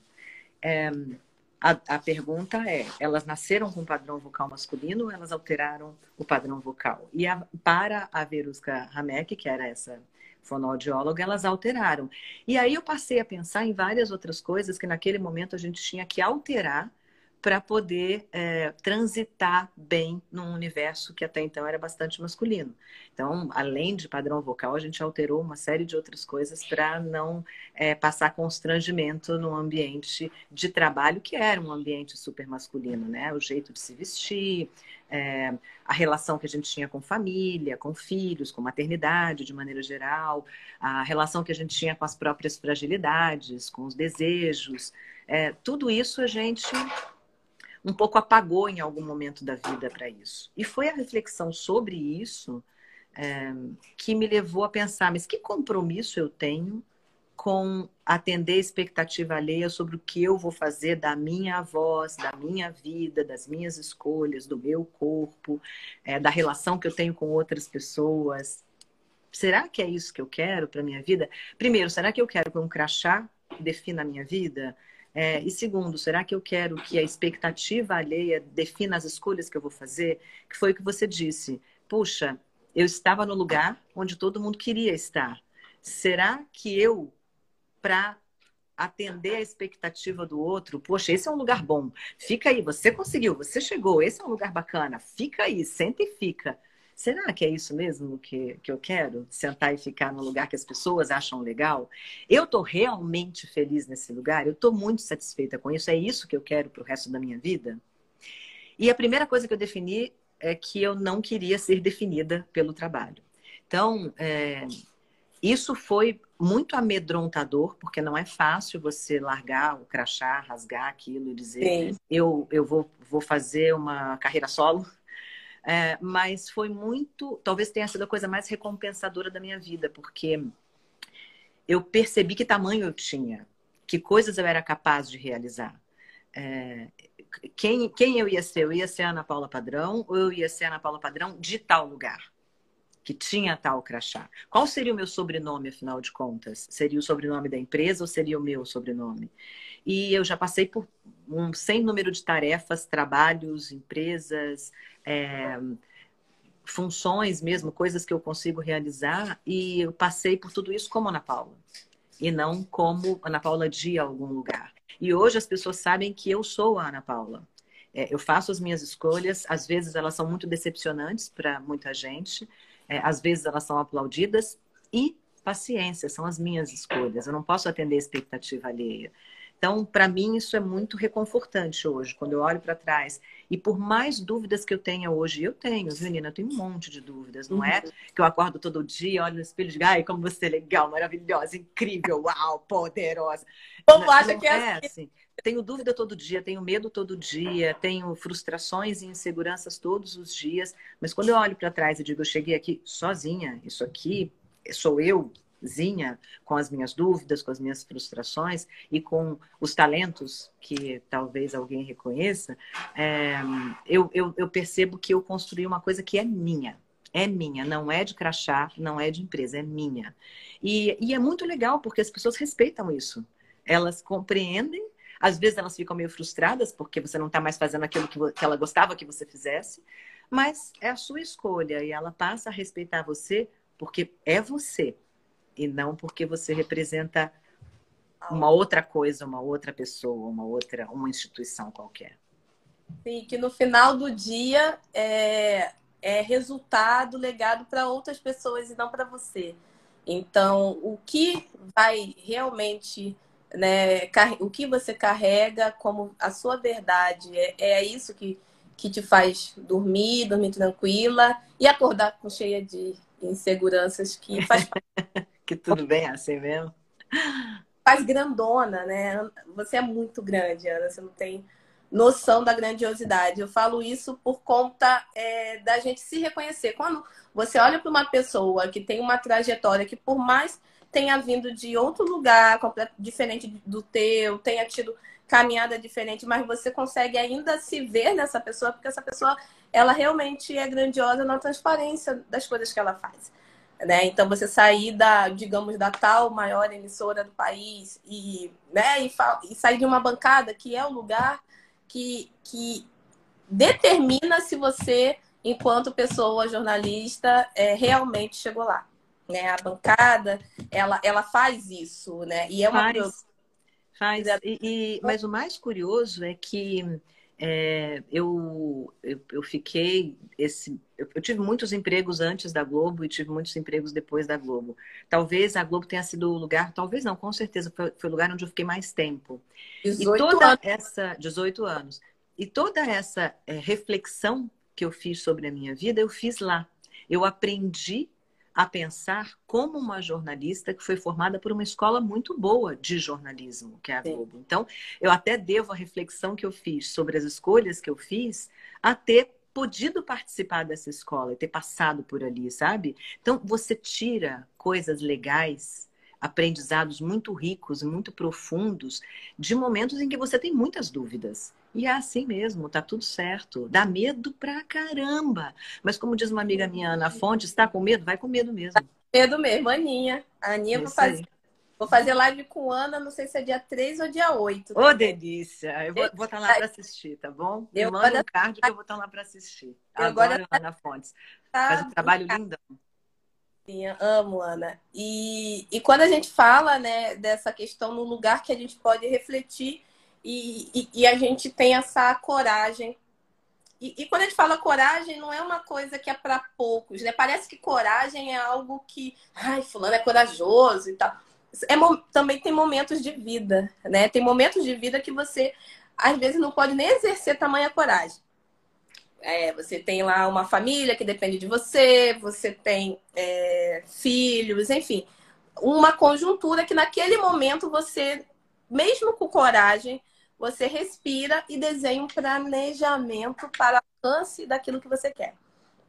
A, a, pergunta é: elas nasceram com padrão vocal masculino ou elas alteraram o padrão vocal? E a, para a Veruska Hamek, que era essa fonoaudióloga, elas alteraram. E aí eu passei a pensar em várias outras coisas que naquele momento a gente tinha que alterar para poder é, transitar bem num universo que até então era bastante masculino. Então, além de padrão vocal, a gente alterou uma série de outras coisas para não é, passar constrangimento no ambiente de trabalho, que era um ambiente super masculino, né? O jeito de se vestir, é, a relação que a gente tinha com família, com filhos, com maternidade de maneira geral, a relação que a gente tinha com as próprias fragilidades, com os desejos. É, tudo isso a gente um pouco apagou em algum momento da vida para isso. E foi a reflexão sobre isso é, que me levou a pensar: mas que compromisso eu tenho com atender a expectativa alheia sobre o que eu vou fazer da minha voz, da minha vida, das minhas escolhas, do meu corpo, é, da relação que eu tenho com outras pessoas. Será que é isso que eu quero para minha vida? Primeiro, será que eu quero que um crachá defina a minha vida? É, e segundo, será que eu quero que a expectativa alheia defina as escolhas que eu vou fazer? Que foi o que você disse. Puxa, eu estava no lugar onde todo mundo queria estar. Será que eu, para atender a expectativa do outro, poxa, esse é um lugar bom, fica aí, você conseguiu, você chegou, esse é um lugar bacana, fica aí, senta e fica. Será que é isso mesmo que, que eu quero? Sentar e ficar no lugar que as pessoas acham legal? Eu estou realmente feliz nesse lugar? Eu estou muito satisfeita com isso? É isso que eu quero para o resto da minha vida? E a primeira coisa que eu defini é que eu não queria ser definida pelo trabalho. Então, é, isso foi muito amedrontador, porque não é fácil você largar o crachá, rasgar aquilo e dizer: eu, eu vou, vou fazer uma carreira solo é, mas foi muito, talvez tenha sido a coisa mais recompensadora da minha vida, porque eu percebi que tamanho eu tinha que coisas eu era capaz de realizar. É, quem, quem eu ia ser? Eu ia ser Ana Paula Padrão ou eu ia ser Ana Paula Padrão de tal lugar? Que tinha tal crachá. Qual seria o meu sobrenome, afinal de contas? Seria o sobrenome da empresa ou seria o meu sobrenome? E eu já passei por um sem número de tarefas, trabalhos, empresas, é, funções mesmo, coisas que eu consigo realizar. E eu passei por tudo isso como Ana Paula. E não como Ana Paula de algum lugar. E hoje as pessoas sabem que eu sou a Ana Paula. É, eu faço as minhas escolhas, às vezes elas são muito decepcionantes para muita gente, é, às vezes elas são aplaudidas e paciência, são as minhas escolhas. Eu não posso atender a expectativa alheia. Então, para mim, isso é muito reconfortante hoje, quando eu olho para trás. E por mais dúvidas que eu tenha hoje, eu tenho, viu, Nina? Eu tenho um monte de dúvidas, não é? uhum. é? Que eu acordo todo dia, olho no espelho e digo, ai, como você é legal, maravilhosa, incrível, uau, poderosa. Como acha que é, é assim? assim? Tenho dúvida todo dia, tenho medo todo dia, tenho frustrações e inseguranças todos os dias. Mas quando eu olho para trás e digo, eu cheguei aqui sozinha, isso aqui sou eu, Zinha, com as minhas dúvidas, com as minhas frustrações e com os talentos que talvez alguém reconheça, é, eu, eu, eu percebo que eu construí uma coisa que é minha. É minha, não é de crachá, não é de empresa, é minha. E, e é muito legal porque as pessoas respeitam isso. Elas compreendem às vezes elas ficam meio frustradas porque você não está mais fazendo aquilo que, que ela gostava que você fizesse, mas é a sua escolha e ela passa a respeitar você porque é você e não porque você representa uma outra coisa, uma outra pessoa, uma outra, uma instituição qualquer. Sim, que no final do dia é, é resultado, legado para outras pessoas e não para você. Então, o que vai realmente, né, o que você carrega como a sua verdade, é, é isso que, que te faz dormir, dormir tranquila e acordar com cheia de inseguranças que faz parte que tudo bem assim mesmo. Faz grandona, né? Você é muito grande, Ana. Você não tem noção da grandiosidade. Eu falo isso por conta é, da gente se reconhecer. Quando você olha para uma pessoa que tem uma trajetória que, por mais tenha vindo de outro lugar, diferente do teu, tenha tido caminhada diferente, mas você consegue ainda se ver nessa pessoa, porque essa pessoa, ela realmente é grandiosa na transparência das coisas que ela faz. Né? Então você sair da, digamos, da tal maior emissora do país e, né, e, e sair de uma bancada que é o lugar que, que determina se você, enquanto pessoa jornalista, é, realmente chegou lá. Né? A bancada, ela, ela faz isso, né? E é uma faz, faz. E, e, mas o mais curioso é que é, eu, eu, eu, fiquei esse. Eu, eu, tive muitos empregos antes da Globo e tive muitos empregos depois da Globo. Talvez a Globo tenha sido o lugar, talvez não, com certeza foi, foi o lugar onde eu fiquei mais tempo. 18 e toda anos. essa 18 anos. E toda essa é, reflexão que eu fiz sobre a minha vida, eu fiz lá. Eu aprendi a pensar como uma jornalista que foi formada por uma escola muito boa de jornalismo, que é a Globo. Então, eu até devo a reflexão que eu fiz sobre as escolhas que eu fiz a ter podido participar dessa escola e ter passado por ali, sabe? Então, você tira coisas legais, aprendizados muito ricos, muito profundos, de momentos em que você tem muitas dúvidas. E é assim mesmo, tá tudo certo. Dá medo pra caramba. Mas como diz uma amiga minha, Ana Fonte, está com medo? Vai com medo mesmo. Tá com medo mesmo, Aninha. A Aninha vou fazer, vou fazer live com Ana, não sei se é dia 3 ou dia 8. Ô, oh, delícia! Eu vou, estar lá para assistir, tá bom? Eu Me manda um card que eu vou estar lá para assistir. Eu Adoro Ana Fontes. Tá Faz um trabalho lindo. Sim, amo, Ana. E, e quando a gente fala né, dessa questão no lugar que a gente pode refletir e, e, e a gente tem essa coragem. E, e, quando a gente fala coragem, não é uma coisa que é para poucos, né? Parece que coragem é algo que, ai, fulano é corajoso e tal. É, também tem momentos de vida, né? Tem momentos de vida que você, às vezes, não pode nem exercer tamanha coragem. É, você tem lá uma família que depende de você, você tem é, filhos, enfim. Uma conjuntura que naquele momento você, mesmo com coragem, você respira e desenha um planejamento para alcance daquilo que você quer.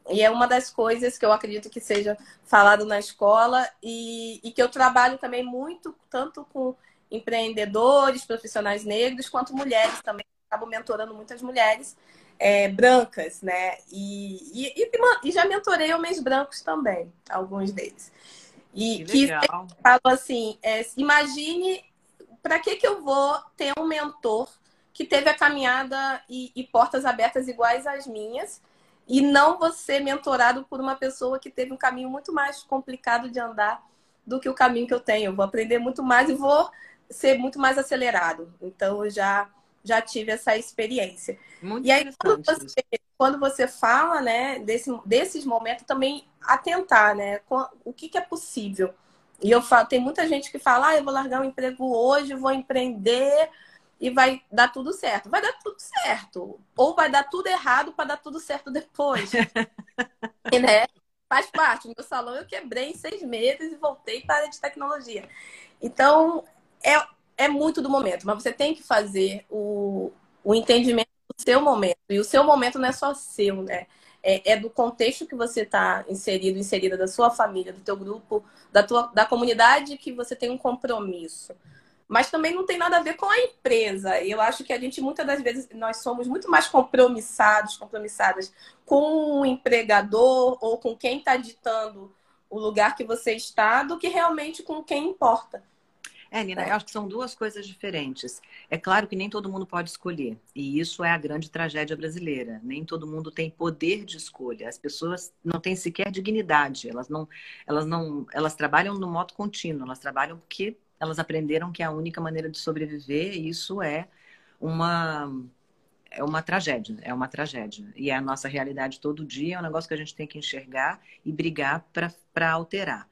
E é uma das coisas que eu acredito que seja falado na escola e, e que eu trabalho também muito, tanto com empreendedores, profissionais negros, quanto mulheres também. Acabo mentorando muitas mulheres é, brancas, né? E, e, e, já mentorei homens brancos também, alguns deles. E que, que falam assim: é, imagine para que, que eu vou ter um mentor que teve a caminhada e, e portas abertas iguais às minhas e não você mentorado por uma pessoa que teve um caminho muito mais complicado de andar do que o caminho que eu tenho. Eu vou aprender muito mais e vou ser muito mais acelerado. Então, eu já, já tive essa experiência. Muito e aí, quando você, quando você fala né, desse, desses momentos, também atentar, né? O que, que é possível. E eu falo, tem muita gente que fala, ah, eu vou largar um emprego hoje, vou empreender e vai dar tudo certo. Vai dar tudo certo. Ou vai dar tudo errado para dar tudo certo depois. e, né? Faz parte. No meu salão eu quebrei em seis meses e voltei para a área de tecnologia. Então, é, é muito do momento, mas você tem que fazer o, o entendimento do seu momento. E o seu momento não é só seu, né? É, é do contexto que você está inserido, inserida, da sua família, do teu grupo, da, tua, da comunidade que você tem um compromisso mas também não tem nada a ver com a empresa. Eu acho que a gente, muitas das vezes, nós somos muito mais compromissados, compromissadas com o empregador ou com quem está ditando o lugar que você está do que realmente com quem importa. É, Nina, é. eu acho que são duas coisas diferentes. É claro que nem todo mundo pode escolher, e isso é a grande tragédia brasileira. Nem todo mundo tem poder de escolha. As pessoas não têm sequer dignidade. Elas não, elas não, elas trabalham no modo contínuo. Elas trabalham porque elas aprenderam que é a única maneira de sobreviver, e isso é uma é uma tragédia, é uma tragédia. E é a nossa realidade todo dia, é um negócio que a gente tem que enxergar e brigar para alterar.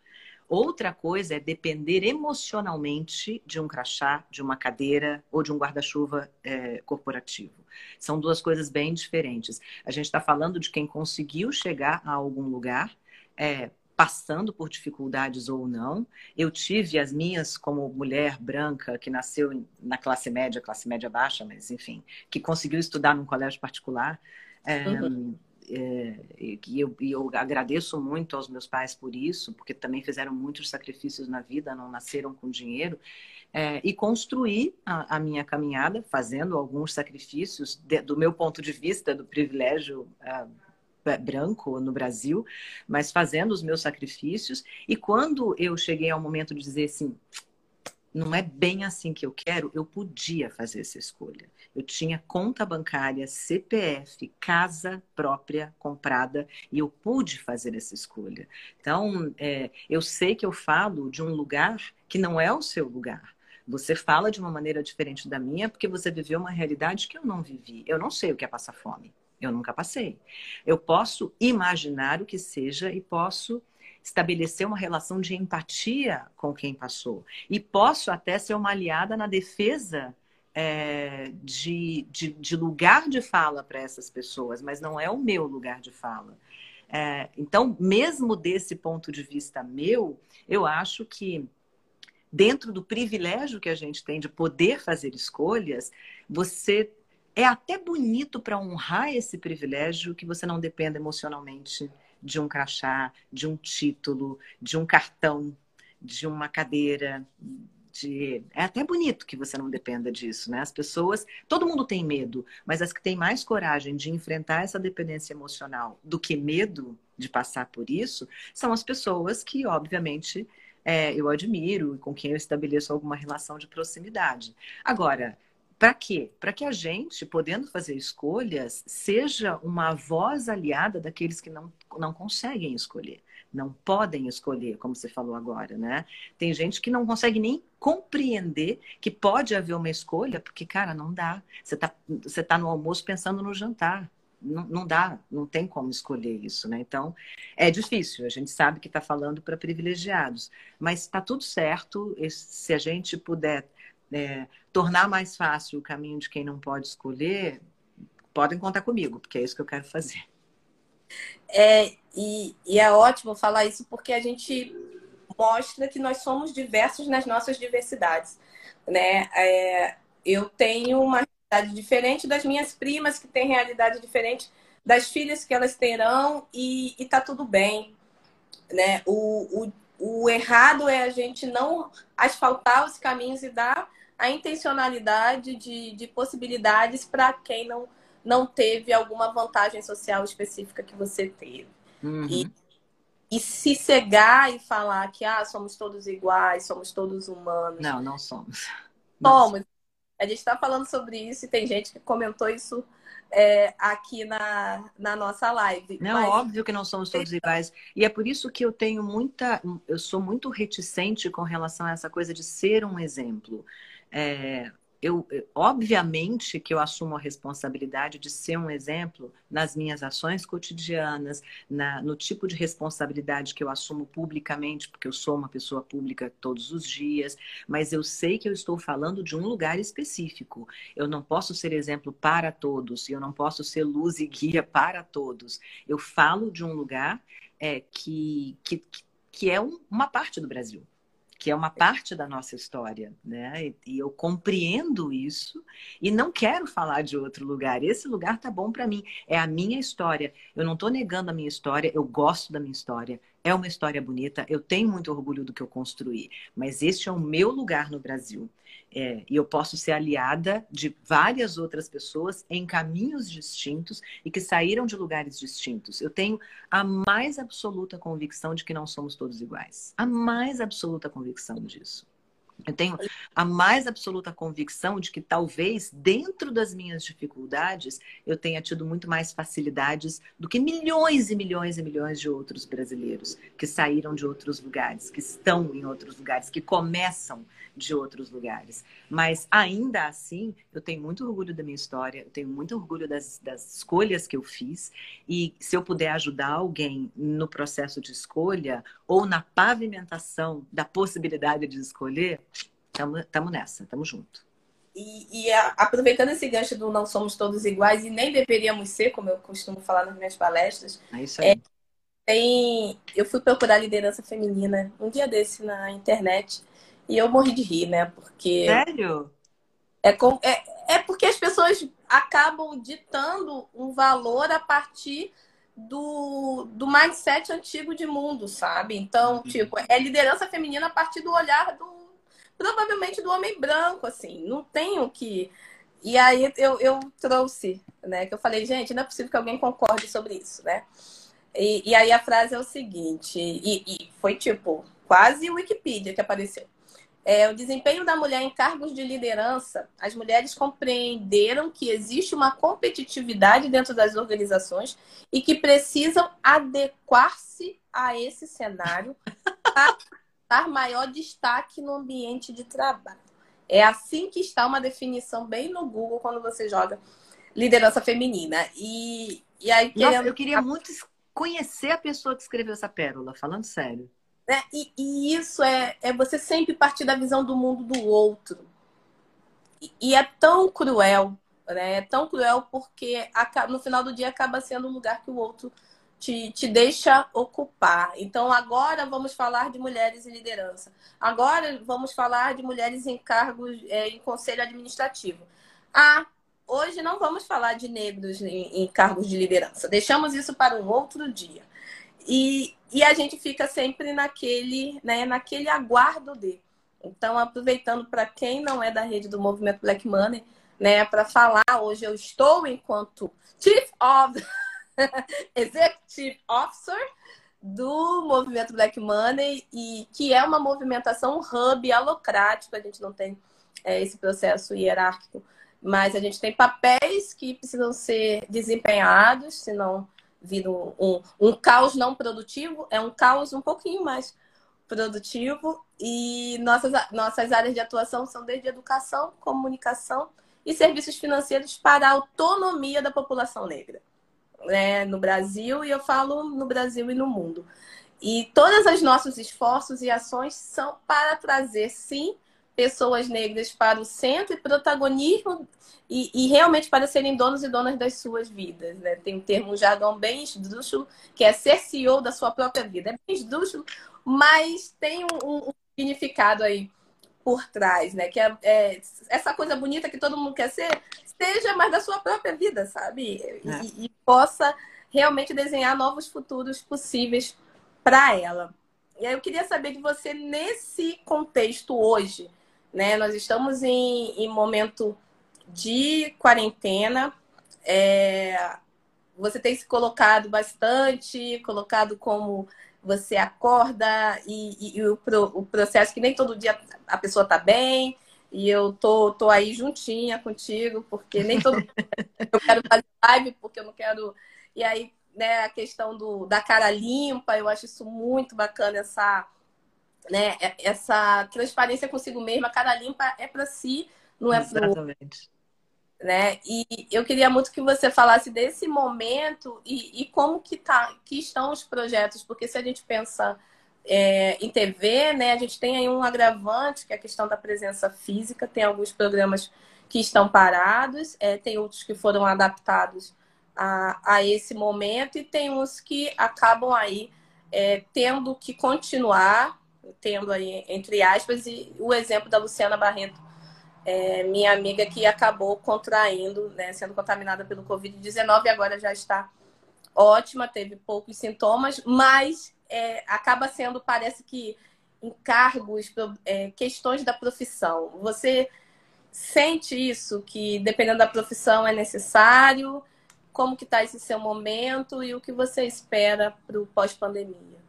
Outra coisa é depender emocionalmente de um crachá, de uma cadeira ou de um guarda-chuva é, corporativo. São duas coisas bem diferentes. A gente está falando de quem conseguiu chegar a algum lugar, é, passando por dificuldades ou não. Eu tive as minhas como mulher branca que nasceu na classe média, classe média baixa, mas enfim, que conseguiu estudar num colégio particular. É, uhum. É, e eu, eu agradeço muito aos meus pais por isso, porque também fizeram muitos sacrifícios na vida, não nasceram com dinheiro. É, e construir a, a, minha caminhada fazendo alguns sacrifícios de, do meu ponto de vista do privilégio uh, branco no Brasil, mas fazendo os meus sacrifícios. E quando eu cheguei ao momento de dizer assim, não é bem assim que eu quero, eu podia fazer essa escolha. Eu tinha conta bancária, CPF, casa própria comprada e eu pude fazer essa escolha. Então, é, eu sei que eu falo de um lugar que não é o seu lugar. Você fala de uma maneira diferente da minha porque você viveu uma realidade que eu não vivi. Eu não sei o que é passar fome. Eu nunca passei. Eu posso imaginar o que seja e posso estabelecer uma relação de empatia com quem passou. E posso até ser uma aliada na defesa é, de, de, de, lugar de fala para essas pessoas, mas não é o meu lugar de fala. É, então, mesmo desse ponto de vista meu, eu acho que dentro do privilégio que a gente tem de poder fazer escolhas, você é até bonito para honrar esse privilégio que você não dependa emocionalmente de um crachá, de um título, de um cartão, de uma cadeira. De... É até bonito que você não dependa disso, né? As pessoas, todo mundo tem medo, mas as que têm mais coragem de enfrentar essa dependência emocional do que medo de passar por isso, são as pessoas que, obviamente, é, eu admiro e com quem eu estabeleço alguma relação de proximidade. Agora, para quê? Para que a gente, podendo fazer escolhas, seja uma voz aliada daqueles que não, não conseguem escolher, não podem escolher, como você falou agora, né? Tem gente que não consegue nem compreender que pode haver uma escolha, porque, cara, não dá. Você está você tá no almoço pensando no jantar. Não, não dá, não tem como escolher isso, né? Então, é difícil. A gente sabe que está falando para privilegiados, mas está tudo certo se a gente puder é, tornar mais fácil o caminho de quem não pode escolher, podem contar comigo, porque é isso que eu quero fazer. É, e, e é ótimo falar isso porque a gente mostra que nós somos diversos nas nossas diversidades. Né? É, eu tenho uma realidade diferente das minhas primas, que têm realidade diferente das filhas que elas terão, e, e tá tudo bem. Né? O, o, o errado é a gente não asfaltar os caminhos e dar a intencionalidade de, de possibilidades para quem não, não teve alguma vantagem social específica que você teve. Uhum. E, e se cegar e falar que ah, somos todos iguais, somos todos humanos. Não, não somos. Somos. A gente está falando sobre isso e tem gente que comentou isso é, aqui na, na nossa live. Não, Mas... óbvio que não somos todos iguais. E é por isso que eu tenho muita. Eu sou muito reticente com relação a essa coisa de ser um exemplo. É, eu, obviamente que eu assumo a responsabilidade de ser um exemplo nas minhas ações cotidianas, na, no tipo de responsabilidade que eu assumo publicamente, porque eu sou uma pessoa pública todos os dias, mas eu sei que eu estou falando de um lugar específico. Eu não posso ser exemplo para todos, eu não posso ser luz e guia para todos. Eu falo de um lugar é, que, que, que é um, uma parte do Brasil que é uma parte da nossa história, né? E eu compreendo isso e não quero falar de outro lugar. Esse lugar tá bom para mim, é a minha história. Eu não estou negando a minha história, eu gosto da minha história. É uma história bonita, eu tenho muito orgulho do que eu construí, mas este é o meu lugar no Brasil. É, e eu posso ser aliada de várias outras pessoas em caminhos distintos e que saíram de lugares distintos. Eu tenho a mais absoluta convicção de que não somos todos iguais. A mais absoluta convicção disso. Eu tenho a mais absoluta convicção de que talvez dentro das minhas dificuldades eu tenha tido muito mais facilidades do que milhões e milhões e milhões de outros brasileiros que saíram de outros lugares, que estão em outros lugares, que começam de outros lugares. Mas ainda assim, eu tenho muito orgulho da minha história, eu tenho muito orgulho das, das escolhas que eu fiz. E se eu puder ajudar alguém no processo de escolha ou na pavimentação da possibilidade de escolher, estamos nessa, estamos junto. E, e a, aproveitando esse gancho do não somos todos iguais e nem deveríamos ser, como eu costumo falar nas minhas palestras, é isso aí. É, tem, eu fui procurar liderança feminina um dia desse na internet e eu morri de rir, né? Porque. Sério? É, com, é, é porque as pessoas acabam ditando um valor a partir do, do mindset antigo de mundo, sabe? Então, uhum. tipo, é liderança feminina a partir do olhar do. Provavelmente do homem branco, assim. Não tenho que. E aí eu, eu trouxe, né? Que eu falei, gente, não é possível que alguém concorde sobre isso, né? E, e aí a frase é o seguinte, e, e foi tipo, quase Wikipedia que apareceu. É, o desempenho da mulher em cargos de liderança, as mulheres compreenderam que existe uma competitividade dentro das organizações e que precisam adequar-se a esse cenário dar maior destaque no ambiente de trabalho. É assim que está uma definição bem no Google quando você joga liderança feminina. E, e aí, querendo... Nossa, eu queria muito conhecer a pessoa que escreveu essa pérola, falando sério. Né? E, e, isso é, é você sempre partir da visão do mundo do outro. E, e é tão cruel, né? É tão cruel porque no final do dia acaba sendo um lugar que o outro te, te deixa ocupar. Então, agora vamos falar de mulheres em liderança. Agora vamos falar de mulheres em cargos é, em conselho administrativo. Ah, hoje não vamos falar de negros em, em cargos de liderança. Deixamos isso para um outro dia. E, e a gente fica sempre naquele, né, naquele aguardo de. Então, aproveitando para quem não é da rede do movimento Black Money, né, para falar, hoje eu estou enquanto Chief of Executive Officer do movimento Black Money e que é uma movimentação hub alocrático, a gente não tem é, esse processo hierárquico, mas a gente tem papéis que precisam ser desempenhados, senão vira um, um, um caos não produtivo, é um caos um pouquinho mais produtivo. E nossas, nossas áreas de atuação são desde educação, comunicação e serviços financeiros para a autonomia da população negra. Né, no Brasil, e eu falo no Brasil e no mundo. E todos os nossos esforços e ações são para trazer, sim, pessoas negras para o centro e protagonismo e, e, realmente para serem donos e donas das suas vidas. Né? Tem um termo, um jargão bem esdrúxulo, que é ser CEO da sua própria vida. É bem esdrúxulo, mas tem um, um significado aí por trás, né? Que é, é, essa coisa bonita que todo mundo quer ser, seja mais da sua própria vida, sabe? E, é. e, possa realmente desenhar novos futuros possíveis para ela. e aí eu queria saber de você nesse contexto hoje, né? Nós estamos em, em momento de quarentena. É, você tem se colocado bastante, colocado como você acorda e, e, e o, o, processo que nem todo dia a pessoa está bem. E eu tô, tô aí juntinha contigo, porque nem todo eu quero fazer live, porque eu não quero. E aí, né, a questão do, da cara limpa, eu acho isso muito bacana, essa, né, essa transparência consigo mesma. A cara limpa é para si, não é para Exatamente né? E eu queria muito que você falasse desse momento e, e como que, tá, que estão os projetos, porque se a gente pensa é, em TV, né, a gente tem aí um agravante, que é a questão da presença física, tem alguns programas que estão parados, é, tem outros que foram adaptados a, a esse momento, e tem uns que acabam aí é, tendo que continuar, tendo aí, entre aspas, e o exemplo da Luciana Barreto é, minha amiga que acabou contraindo, né, sendo contaminada pelo Covid-19 e agora já está ótima, teve poucos sintomas, mas é, acaba sendo, parece que, encargos, é, questões da profissão. Você sente isso, que dependendo da profissão é necessário? Como que está esse seu momento e o que você espera para o pós-pandemia?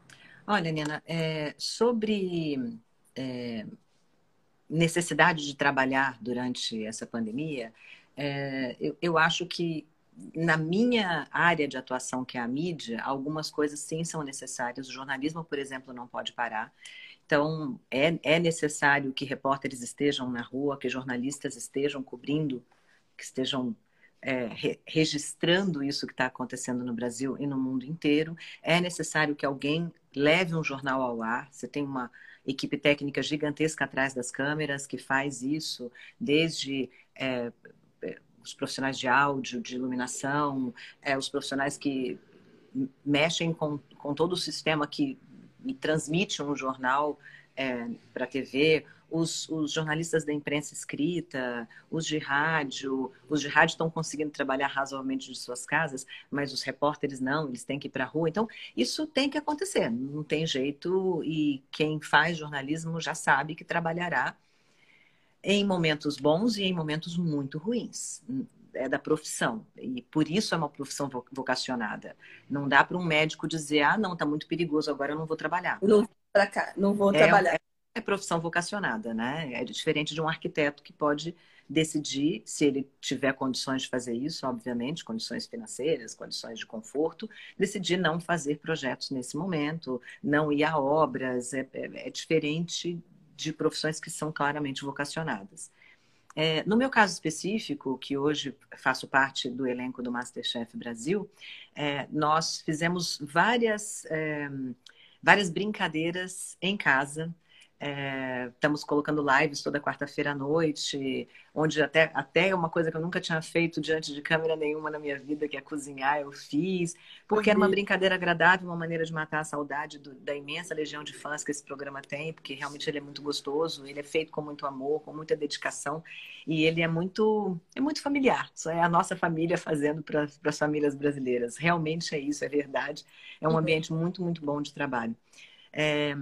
Olha, Nina, é, sobre é, necessidade de trabalhar durante essa pandemia, é, eu, eu acho que na minha área de atuação, que é a mídia, algumas coisas sim são necessárias. O jornalismo, por exemplo, não pode parar. Então, é, é necessário que repórteres estejam na rua, que jornalistas estejam cobrindo, que estejam é, re, registrando isso que está acontecendo no Brasil e no mundo inteiro. É necessário que alguém leve um jornal ao ar. Você tem uma, equipe técnica gigantesca atrás das câmeras que faz isso, desde é, os profissionais de áudio, de iluminação, é, os profissionais que mexem com, com todo o sistema que transmite um jornal é, para a TV, os, os, jornalistas da imprensa escrita, os de rádio, os de rádio estão conseguindo trabalhar razoavelmente de suas casas, mas os repórteres não, eles têm que ir para a rua. Então, isso tem que acontecer, não tem jeito, e quem faz jornalismo já sabe que trabalhará em momentos bons e em momentos muito ruins. É da profissão. E por isso é uma profissão vocacionada. Não dá para um médico dizer, ah, não, está muito perigoso, agora eu não vou trabalhar. Não, cá, não vou é, trabalhar. É, é profissão vocacionada, né? É diferente de um arquiteto que pode decidir, se ele tiver condições de fazer isso, obviamente, condições financeiras, condições de conforto, decidir não fazer projetos nesse momento, não ir a obras, é, é, é diferente de profissões que são claramente vocacionadas. É, no meu caso específico, que hoje faço parte do elenco do Masterchef Brasil, é, nós fizemos várias, é, várias brincadeiras em casa é, estamos colocando lives toda quarta-feira à noite, onde até, até uma coisa que eu nunca tinha feito diante de câmera nenhuma na minha vida, que é cozinhar, eu fiz, porque uhum. era uma brincadeira agradável, uma maneira de matar a saudade do, da imensa legião de fãs que esse programa tem, porque realmente ele é muito gostoso, ele é feito com muito amor, com muita dedicação, e ele é muito, é muito familiar. Isso é a nossa família fazendo para as famílias brasileiras. Realmente é isso, é verdade. É um uhum. ambiente muito, muito bom de trabalho. É,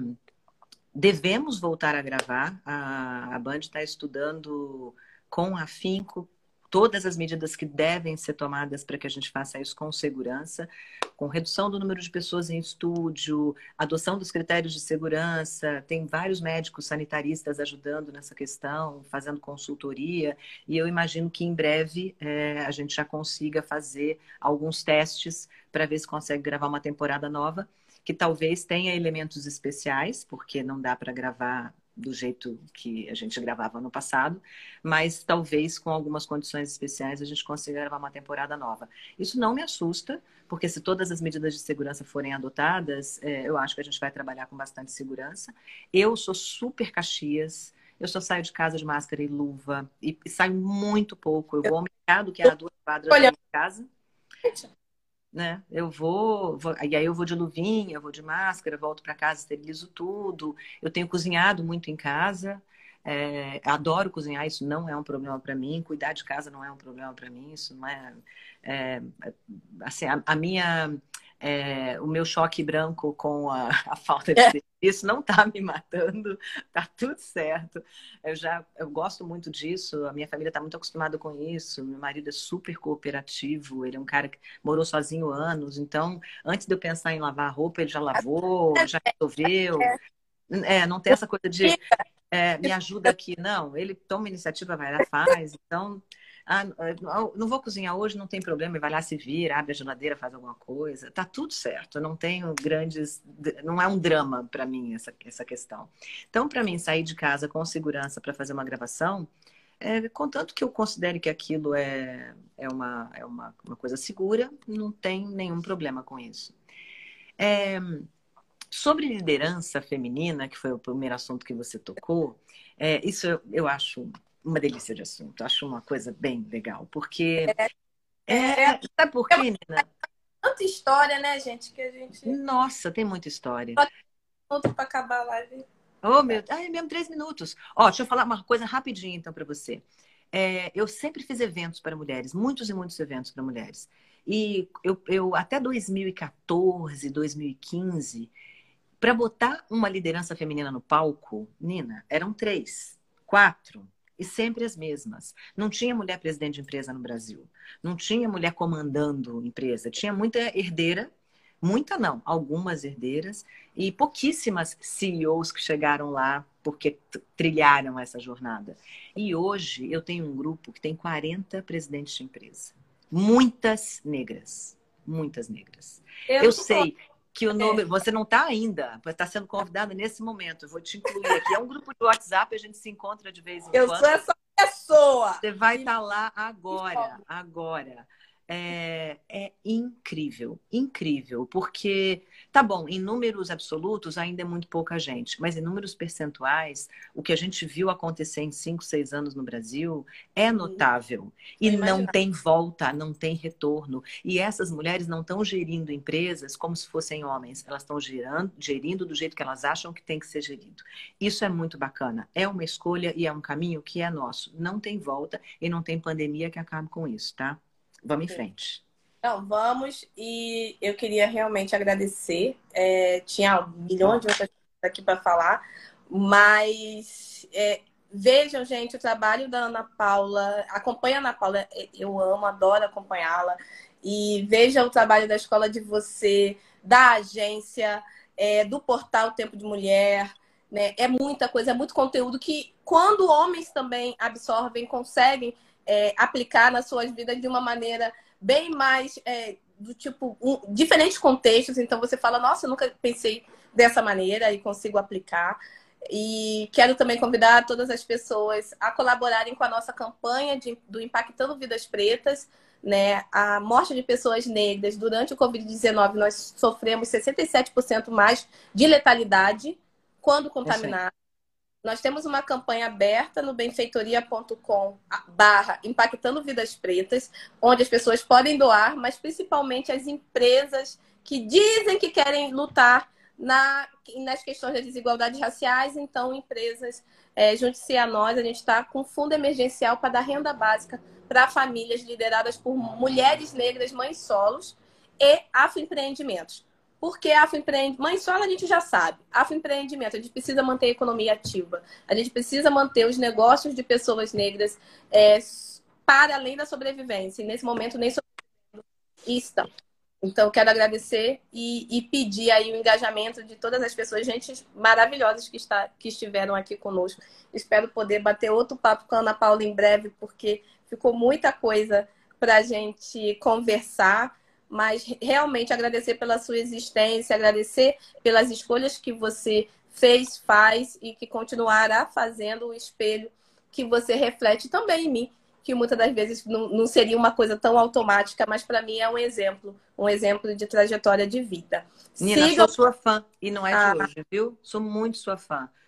devemos voltar a gravar. A, a Band está estudando com afinco todas as medidas que devem ser tomadas para que a gente faça isso com segurança, com redução do número de pessoas em estúdio, adoção dos critérios de segurança. Tem vários médicos sanitaristas ajudando nessa questão, fazendo consultoria, e eu imagino que em breve é, a gente já consiga fazer alguns testes para ver se consegue gravar uma temporada nova que talvez tenha elementos especiais, porque não dá para gravar do jeito que a gente gravava no passado, mas talvez com algumas condições especiais a gente consiga gravar uma temporada nova. Isso não me assusta, porque se todas as medidas de segurança forem adotadas, é, eu acho que a gente vai trabalhar com bastante segurança. Eu sou super Caxias, eu só saio de casa de máscara e luva, e, e saio muito pouco. Eu vou ao mercado, que é a duas quadras da minha casa né? Eu vou, vou, e aí eu vou de luvinha, vou de máscara, volto para casa, esterilizo tudo. Eu tenho cozinhado muito em casa, é, adoro cozinhar, isso não é um problema para mim. Cuidar de casa não é um problema para mim, isso não é, é assim, a, a minha É, o meu choque branco com a, a falta de serviço não está me matando, tá tudo certo. Eu já eu gosto muito disso, a minha família está muito acostumada com isso. Meu marido é super cooperativo, ele é um cara que morou sozinho anos, então antes de eu pensar em lavar roupa, ele já lavou, já resolveu. É, não tem essa coisa de é, me ajuda aqui, não. Ele toma iniciativa, vai lá, faz. Então, ah, não vou cozinhar hoje, não tem problema, vai lá se vira, abre a geladeira, faz alguma coisa. Tá tudo certo. Não tenho grandes. Não é um drama para mim essa, essa questão. Então, para mim, sair de casa com segurança para fazer uma gravação, é, contanto que eu considere que aquilo é, é, uma, é uma, uma coisa segura, não tem nenhum problema com isso. É, sobre liderança feminina, que foi o primeiro assunto que você tocou, é, isso eu, eu acho uma delícia de assunto. Acho uma coisa bem legal, porque. É, é, é sabe por quê, Nina? Tanta história, né, gente? Que a gente. Nossa, tem muita história. Minuto para acabar a live. Oh, meu. Ai, mesmo três minutos. Ó, deixa eu falar uma coisa rapidinho, então, para você. É, eu sempre fiz eventos para mulheres, muitos e muitos eventos para mulheres. E eu, eu até 2014, 2015, para botar uma liderança feminina no palco, Nina, eram três, quatro e sempre as mesmas. Não tinha mulher presidente de empresa no Brasil. Não tinha mulher comandando empresa. Tinha muita herdeira, muita não, algumas herdeiras e pouquíssimas CEOs que chegaram lá porque trilharam essa jornada. E hoje eu tenho um grupo que tem 40 presidentes de empresa. Muitas negras. Muitas negras. Eu, eu sei, que o nome. É. Você não está ainda, está sendo convidado nesse momento. Eu vou te incluir aqui. É um grupo de WhatsApp, a gente se encontra de vez em eu quando. Eu sou essa pessoa. Você vai estar tá lá agora, agora é, é, incrível, incrível, porque, tá bom, em números absolutos ainda é muito pouca gente, mas em números percentuais, o que a gente viu acontecer em 5, 6 anos no Brasil é notável. E não tem volta, não tem retorno. E essas mulheres não estão gerindo empresas como se fossem homens, elas estão gerindo do jeito que elas acham que tem que ser gerido. Isso é muito bacana. É uma escolha e é um caminho que é nosso. Não tem volta e não tem pandemia que acabe com isso, tá? Vamos em frente. Então, vamos. E eu queria realmente agradecer. É, tinha milhões de outras coisas aqui para falar, mas é, vejam, gente, o trabalho da Ana Paula. Acompanha a Ana Paula, eu amo, adoro acompanhá-la. E veja o trabalho da escola de você, da agência, é, do portal Tempo de Mulher. Né? É muita coisa, é muito conteúdo que, quando homens também absorvem, conseguem é, aplicar nas suas vidas de uma maneira bem mais é, do tipo um, diferentes contextos. Então você fala, nossa, eu nunca pensei dessa maneira e consigo aplicar. E quero também convidar todas as pessoas a colaborarem com a nossa campanha de, do Impactando Vidas Pretas. Né? A morte de pessoas negras durante o Covid-19, nós sofremos 67% mais de letalidade quando contaminados. Nós temos uma campanha aberta no benfeitoria.com barra impactando vidas pretas, onde as pessoas podem doar, mas principalmente as empresas que dizem que querem lutar na, nas questões das desigualdades raciais. Então, empresas, é, junte-se a nós, a gente está com fundo emergencial para dar renda básica para famílias lideradas por mulheres negras, mães solos e afroempreendimentos. Porque afroempreendimento, mãe solo a gente já sabe. Afroempreendimento, a gente precisa manter a economia ativa. A gente precisa manter os negócios de pessoas negras é, para além da sobrevivência. E nesse momento nem sobrevivendo estão. Então, quero agradecer e, e, pedir aí o engajamento de todas as pessoas, gente maravilhosas que, está, que estiveram aqui conosco. Espero poder bater outro papo com a Ana Paula em breve, porque ficou muita coisa para a gente conversar mas realmente agradecer pela sua existência, agradecer pelas escolhas que você fez, faz e que continuará fazendo o espelho que você reflete também em mim, que muitas das vezes não, não seria uma coisa tão automática, mas para mim é um exemplo, um exemplo de trajetória de vida. Nina, Siga... sou sua fã e não é de ah. hoje, viu? Sou muito sua fã.